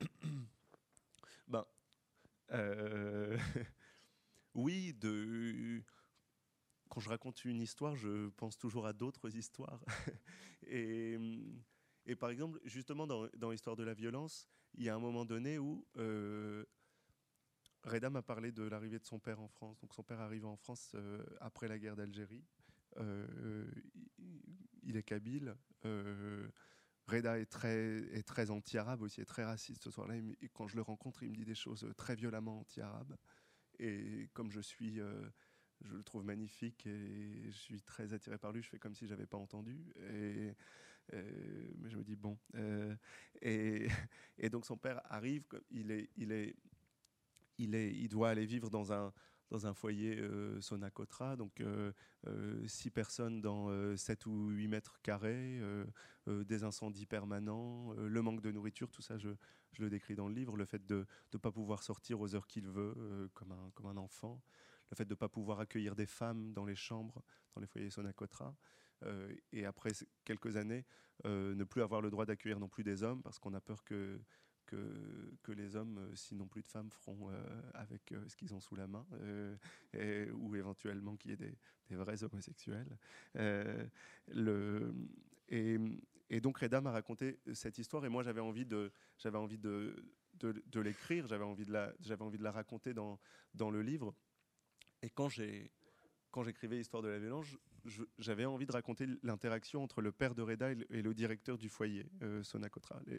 Ben, euh, oui, quand je raconte une histoire, je pense toujours à d'autres histoires. et et par exemple, justement, dans, l'histoire de la violence, il y a un moment donné où euh, Reda m'a parlé de l'arrivée de son père en France. Donc son père arrive en France euh, après la guerre d'Algérie. Euh, il est kabyle. Reda est très, anti-arabe aussi, est très raciste ce soir-là. Quand je le rencontre, il me dit des choses très violemment anti-arabes. Et comme je suis je le trouve magnifique et je suis très attiré par lui. Je fais comme si j'avais pas entendu. Et, euh, mais je me dis bon. Euh, et, donc son père arrive. Il est, il est, il est, il doit aller vivre dans un dans un foyer euh, Sonacotra, donc six personnes dans 7 ou 8 mètres carrés, des incendies permanents, le manque de nourriture, tout ça je, je, le décris dans le livre, le fait de ne pas pouvoir sortir aux heures qu'il veut comme, un, comme un enfant, le fait de ne pas pouvoir accueillir des femmes dans les chambres, dans les foyers Sonacotra. Euh, et après quelques années, euh, ne plus avoir le droit d'accueillir non plus des hommes, parce qu'on a peur que, que, les hommes, euh, s'ils n'ont plus de femmes, feront avec ce qu'ils ont sous la main, ou éventuellement qu'il y ait des, vrais homosexuels. et, donc Reda m'a raconté cette histoire, et moi j'avais envie de, j'avais envie de, de, l'écrire, j'avais envie de la, j'avais envie de la raconter dans, dans le livre. Et quand j'ai quand j'écrivais Histoire de la violence, j'avais envie de raconter l'interaction entre le père de Reda et le, directeur du foyer, euh.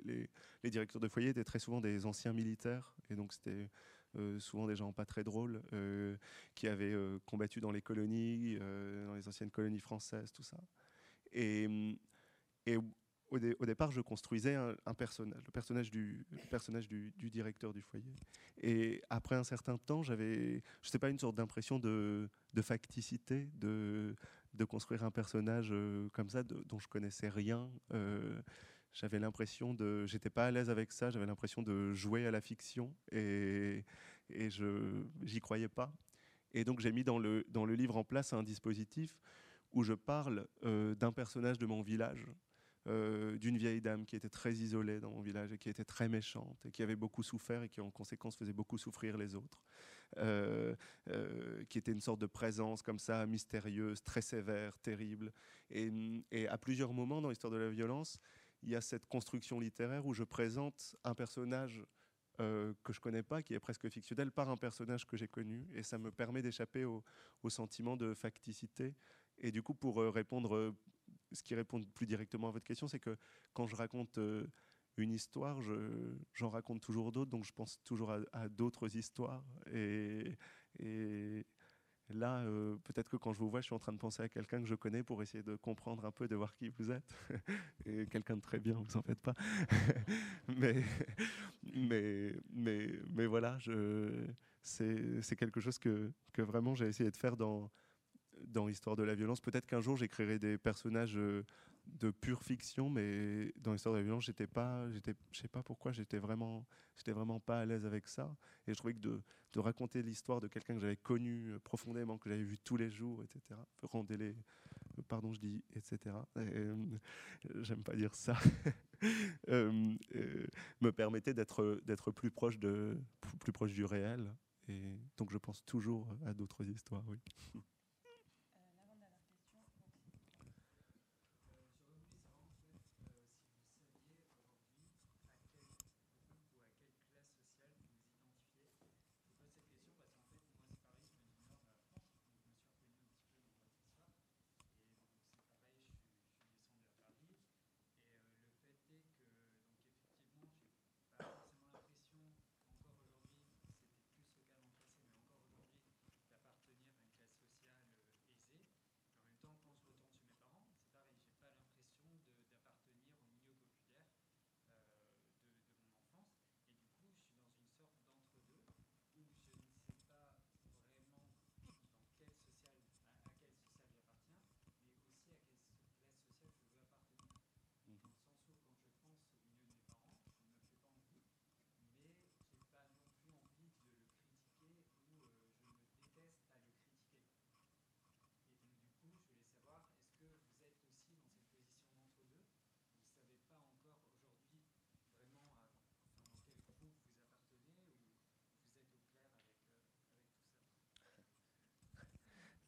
Les, directeurs de foyer étaient très souvent des anciens militaires, et donc c'était euh, souvent des gens pas très drôles, euh, qui avaient combattu dans les colonies, dans les anciennes colonies françaises, tout ça. Et, au, départ, je construisais un, personnage, le personnage, du, directeur du foyer. Et après un certain temps, j'avais, je sais pas, une sorte d'impression de, facticité, de, de construire un personnage euh, comme ça, dont je connaissais rien. Euh, j'avais l'impression de, j'étais pas à l'aise avec ça. J'avais l'impression de jouer à la fiction et, et je, j'y croyais pas. Et donc j'ai mis dans le, dans le livre en place un dispositif où je parle euh, d'un personnage de mon village euh, d'une vieille dame qui était très isolée dans mon village et qui était très méchante et qui avait beaucoup souffert et qui en conséquence faisait beaucoup souffrir les autres, euh, euh, qui était une sorte de présence comme ça, mystérieuse, très sévère, terrible. Et, à plusieurs moments dans l'histoire de la violence, il y a cette construction littéraire où je présente un personnage que je connais pas, qui est presque fictionnel, par un personnage que j'ai connu. Et ça me permet d'échapper au, au, sentiment de facticité. Et du coup, pour répondre ce qui répond plus directement à votre question, c'est que quand je raconte euh, une histoire, j'en raconte toujours d'autres, donc je pense toujours à, d'autres histoires. Et, là, euh, peut-être que quand je vous vois, je suis en train de penser à quelqu'un que je connais pour essayer de comprendre un peu, de voir qui vous êtes. et quelqu'un de très bien, vous en faites pas. mais, mais, mais, mais voilà, c'est quelque chose que, que vraiment j'ai essayé de faire dans dans l'histoire de la violence. Peut-être qu'un jour j'écrirai des personnages euh, de pure fiction, mais dans l'histoire de la violence, j'étais pas, j'étais, je sais pas pourquoi, j'étais vraiment, j'étais vraiment pas à l'aise avec ça. Et je trouvais que de, de raconter l'histoire de quelqu'un que j'avais connu euh, profondément, que j'avais vu tous les jours, etc. Rendez les, euh, pardon, je dis, etc. J'aime pas dire ça. me permettait d'être, d'être plus proche de, plus proche du réel. Et donc je pense toujours à d'autres histoires, oui.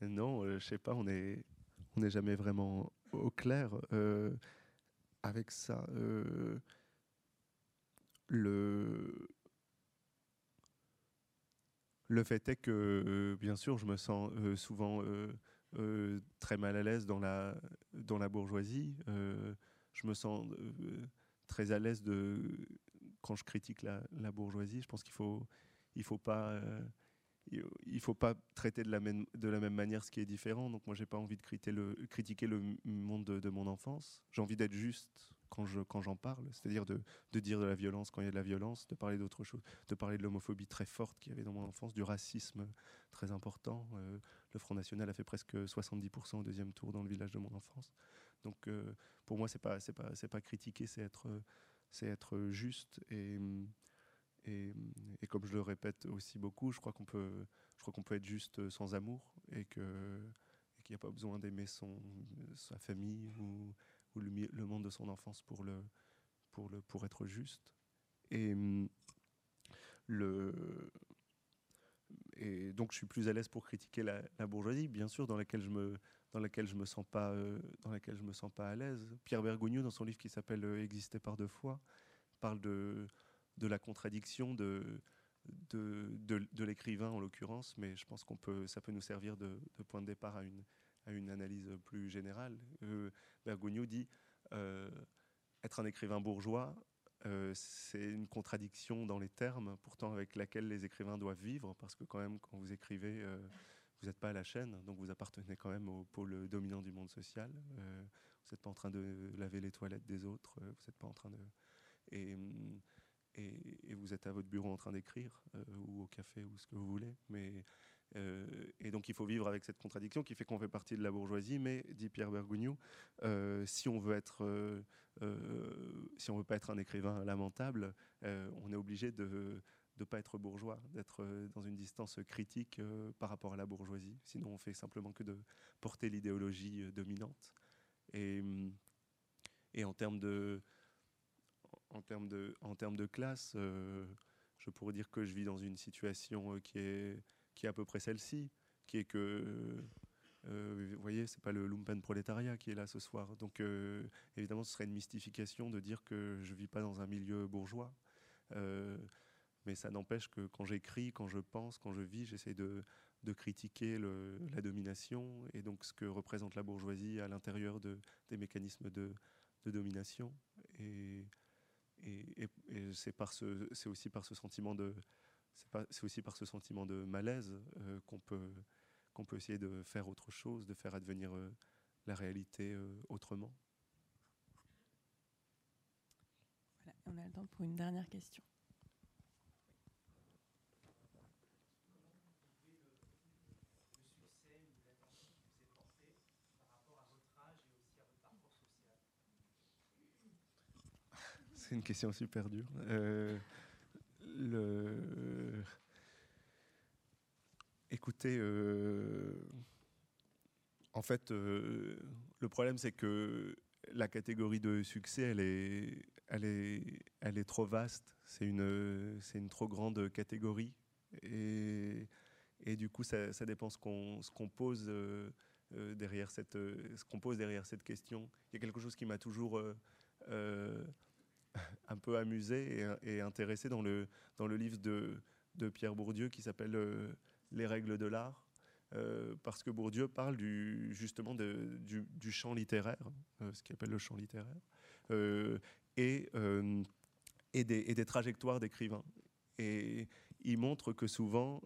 Non, je sais pas, on n'est on est jamais vraiment au clair avec ça. le le fait est que, bien sûr, je me sens souvent très mal à l'aise dans la, dans la bourgeoisie. je me sens très à l'aise quand je critique la, la bourgeoisie. Je pense qu'il faut, il faut pas il faut pas traiter de la, même, de la même manière ce qui est différent. Donc moi, j'ai pas envie de critiquer le, monde de, mon enfance. J'ai envie d'être juste quand je j'en parle, c'est-à-dire de, dire de la violence quand il y a de la violence, de parler d'autre chose, de parler de l'homophobie très forte qu'il y avait dans mon enfance, du racisme très important. Euh, le Front National a fait presque 70% au deuxième tour dans le village de mon enfance. Donc euh, pour moi, pas c'est pas c'est pas critiquer, c'est être être juste et et, comme je le répète aussi beaucoup, je crois qu'on peut, être juste sans amour et qu'il n'y a pas besoin d'aimer sa famille ou, le, monde de son enfance pour être juste. Et donc je suis plus à l'aise pour critiquer la, bourgeoisie, bien sûr, dans laquelle je me me sens pas euh, me sens pas à l'aise. Pierre Bergogneau, dans son livre qui s'appelle euh, Exister par deux fois, parle de de la contradiction de, de, de, l'écrivain en l'occurrence, mais je pense qu'on peut, ça peut nous servir de, point de départ à une, à une analyse plus générale. Euh, dit euh, être un écrivain bourgeois, euh, c'est une contradiction dans les termes, pourtant avec laquelle les écrivains doivent vivre, parce que quand même, quand vous écrivez, euh, vous n'êtes pas à la chaîne, donc vous appartenez quand même au pôle dominant du monde social. vous n'êtes pas en train de laver les toilettes des autres, vous n'êtes pas en train de... Et, et, vous êtes à votre bureau en train d'écrire euh, ou au café ou ce que vous voulez. Mais, euh, et donc il faut vivre avec cette contradiction qui fait qu'on fait partie de la bourgeoisie. Mais, dit Pierre Bergogneau, euh, si on veut être, si on veut pas être un écrivain lamentable, on est obligé de ne pas être bourgeois, d'être dans une distance critique par rapport à la bourgeoisie. Sinon, on fait simplement que de porter l'idéologie dominante. Et en termes de en termes de, en termes de classe, euh, je pourrais dire que je vis dans une situation euh, qui est, qui est à peu près celle-ci, qui est que, euh, vous voyez, c'est pas le lumpen prolétariat qui est là ce soir. Donc, évidemment, ce serait une mystification de dire que je vis pas dans un milieu bourgeois. mais ça n'empêche que quand j'écris, quand je pense, quand je vis, j'essaie de, de critiquer le, la domination et donc ce que représente la bourgeoisie à l'intérieur de, des mécanismes de, de domination. Et et, c'est aussi par ce sentiment de, malaise euh, qu'on peut, qu'on peut essayer de faire autre chose, de faire advenir euh, la réalité euh, autrement. Voilà, on a le temps pour une dernière question. C'est une question super dure. Euh, le... Écoutez, euh, en fait, euh, le problème, c'est que la catégorie de succès, elle est, elle est, elle est trop vaste. C'est une, c'est une trop grande catégorie. Et, et du coup, ça, ça dépend ce qu'on, ce qu'on pose derrière cette, ce qu'on pose derrière cette question. Il y a quelque chose qui m'a toujours un peu amusé et, intéressé dans le, dans le livre de, de Pierre Bourdieu qui s'appelle euh, Les règles de l'art. Euh, parce que Bourdieu parle du, justement du, du, champ littéraire, euh, ce qu'il appelle le champ littéraire, et, et, des, et, des, trajectoires d'écrivains. Et il montre que souvent,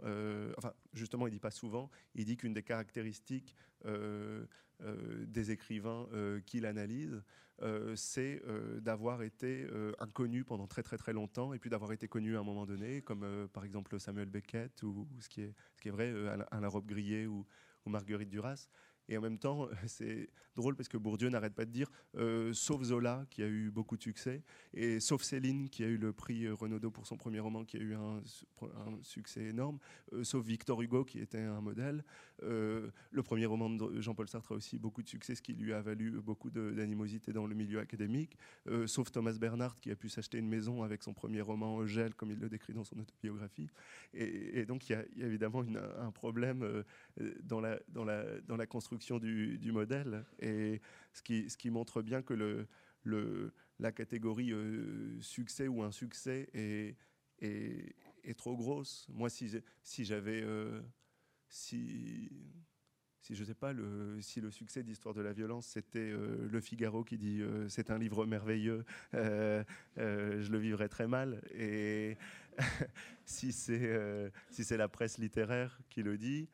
enfin justement il dit pas souvent, il dit qu'une des caractéristiques des écrivains qu'il analyse, euh, c'est euh, d'avoir été euh, inconnu pendant très très très longtemps et puis d'avoir été connu à un moment donné, comme par exemple Samuel Beckett ou, ce, qui est, vrai, Alain Robe Grillet ou, Marguerite Duras. Et en même temps, c'est drôle parce que Bourdieu n'arrête pas de dire, euh, sauf Zola, qui a eu beaucoup de succès, et sauf Céline, qui a eu le prix Renaudot pour son premier roman, qui a eu un, succès énorme, euh, sauf Victor Hugo, qui était un modèle. Euh, le premier roman de Jean-Paul Sartre a aussi beaucoup de succès, ce qui lui a valu beaucoup d'animosité dans le milieu académique, sauf Thomas Bernhardt, qui a pu s'acheter une maison avec son premier roman Gel, comme il le décrit dans son autobiographie. Et, donc, il y, a, évidemment un problème dans la construction du, modèle et ce qui, ce qui montre bien que le, le, la catégorie euh, succès ou insuccès est, est, est, trop grosse. Moi, si, si j'avais. Euh, si, si je sais pas, le, si le succès d'Histoire de la violence, c'était euh, Le Figaro qui dit c'est un livre merveilleux, je le vivrais très mal. Et si c'est si la presse littéraire qui le dit,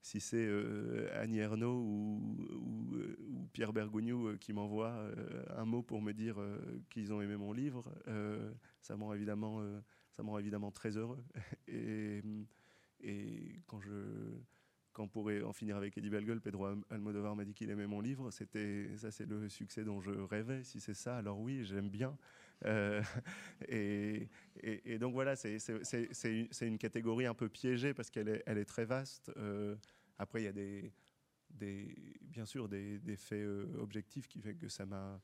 si c'est euh, Annie Ernaux ou, euh, Pierre Bergogneau qui m'envoient un mot pour me dire qu'ils ont aimé mon livre, ça me rend évidemment, très heureux. et, quand je quand pour en finir avec Eddie Bellegueule, Pedro Almodovar m'a dit qu'il aimait mon livre. Ça, c'est le succès dont je rêvais. Si c'est ça, alors oui, j'aime bien. Euh, et, donc voilà, c'est une catégorie un peu piégée parce qu'elle est, très vaste. Euh, après, il y a bien sûr des, faits euh, objectifs qui fait que ça m'a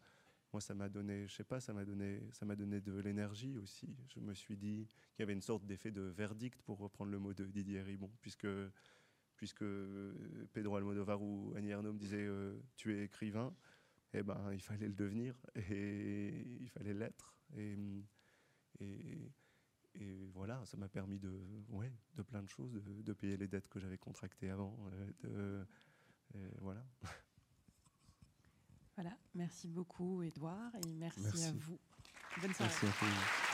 moi, ça m'a donné, je sais pas, ça m'a donné, ça m'a donné de l'énergie aussi. Je me suis dit qu'il y avait une sorte d'effet de verdict, pour reprendre le mot de Didier Ribon, puisque puisque Pedro Almodovar ou Annie Ernaux me disaient tu es écrivain, eh ben, il fallait le devenir et il fallait l'être. Et, et, et, voilà, ça m'a permis de, ouais, de plein de choses, de, payer les dettes que j'avais contractées avant. Euh, de, voilà. Voilà, merci beaucoup Edouard et merci, à vous. Bonne soirée. Merci à vous.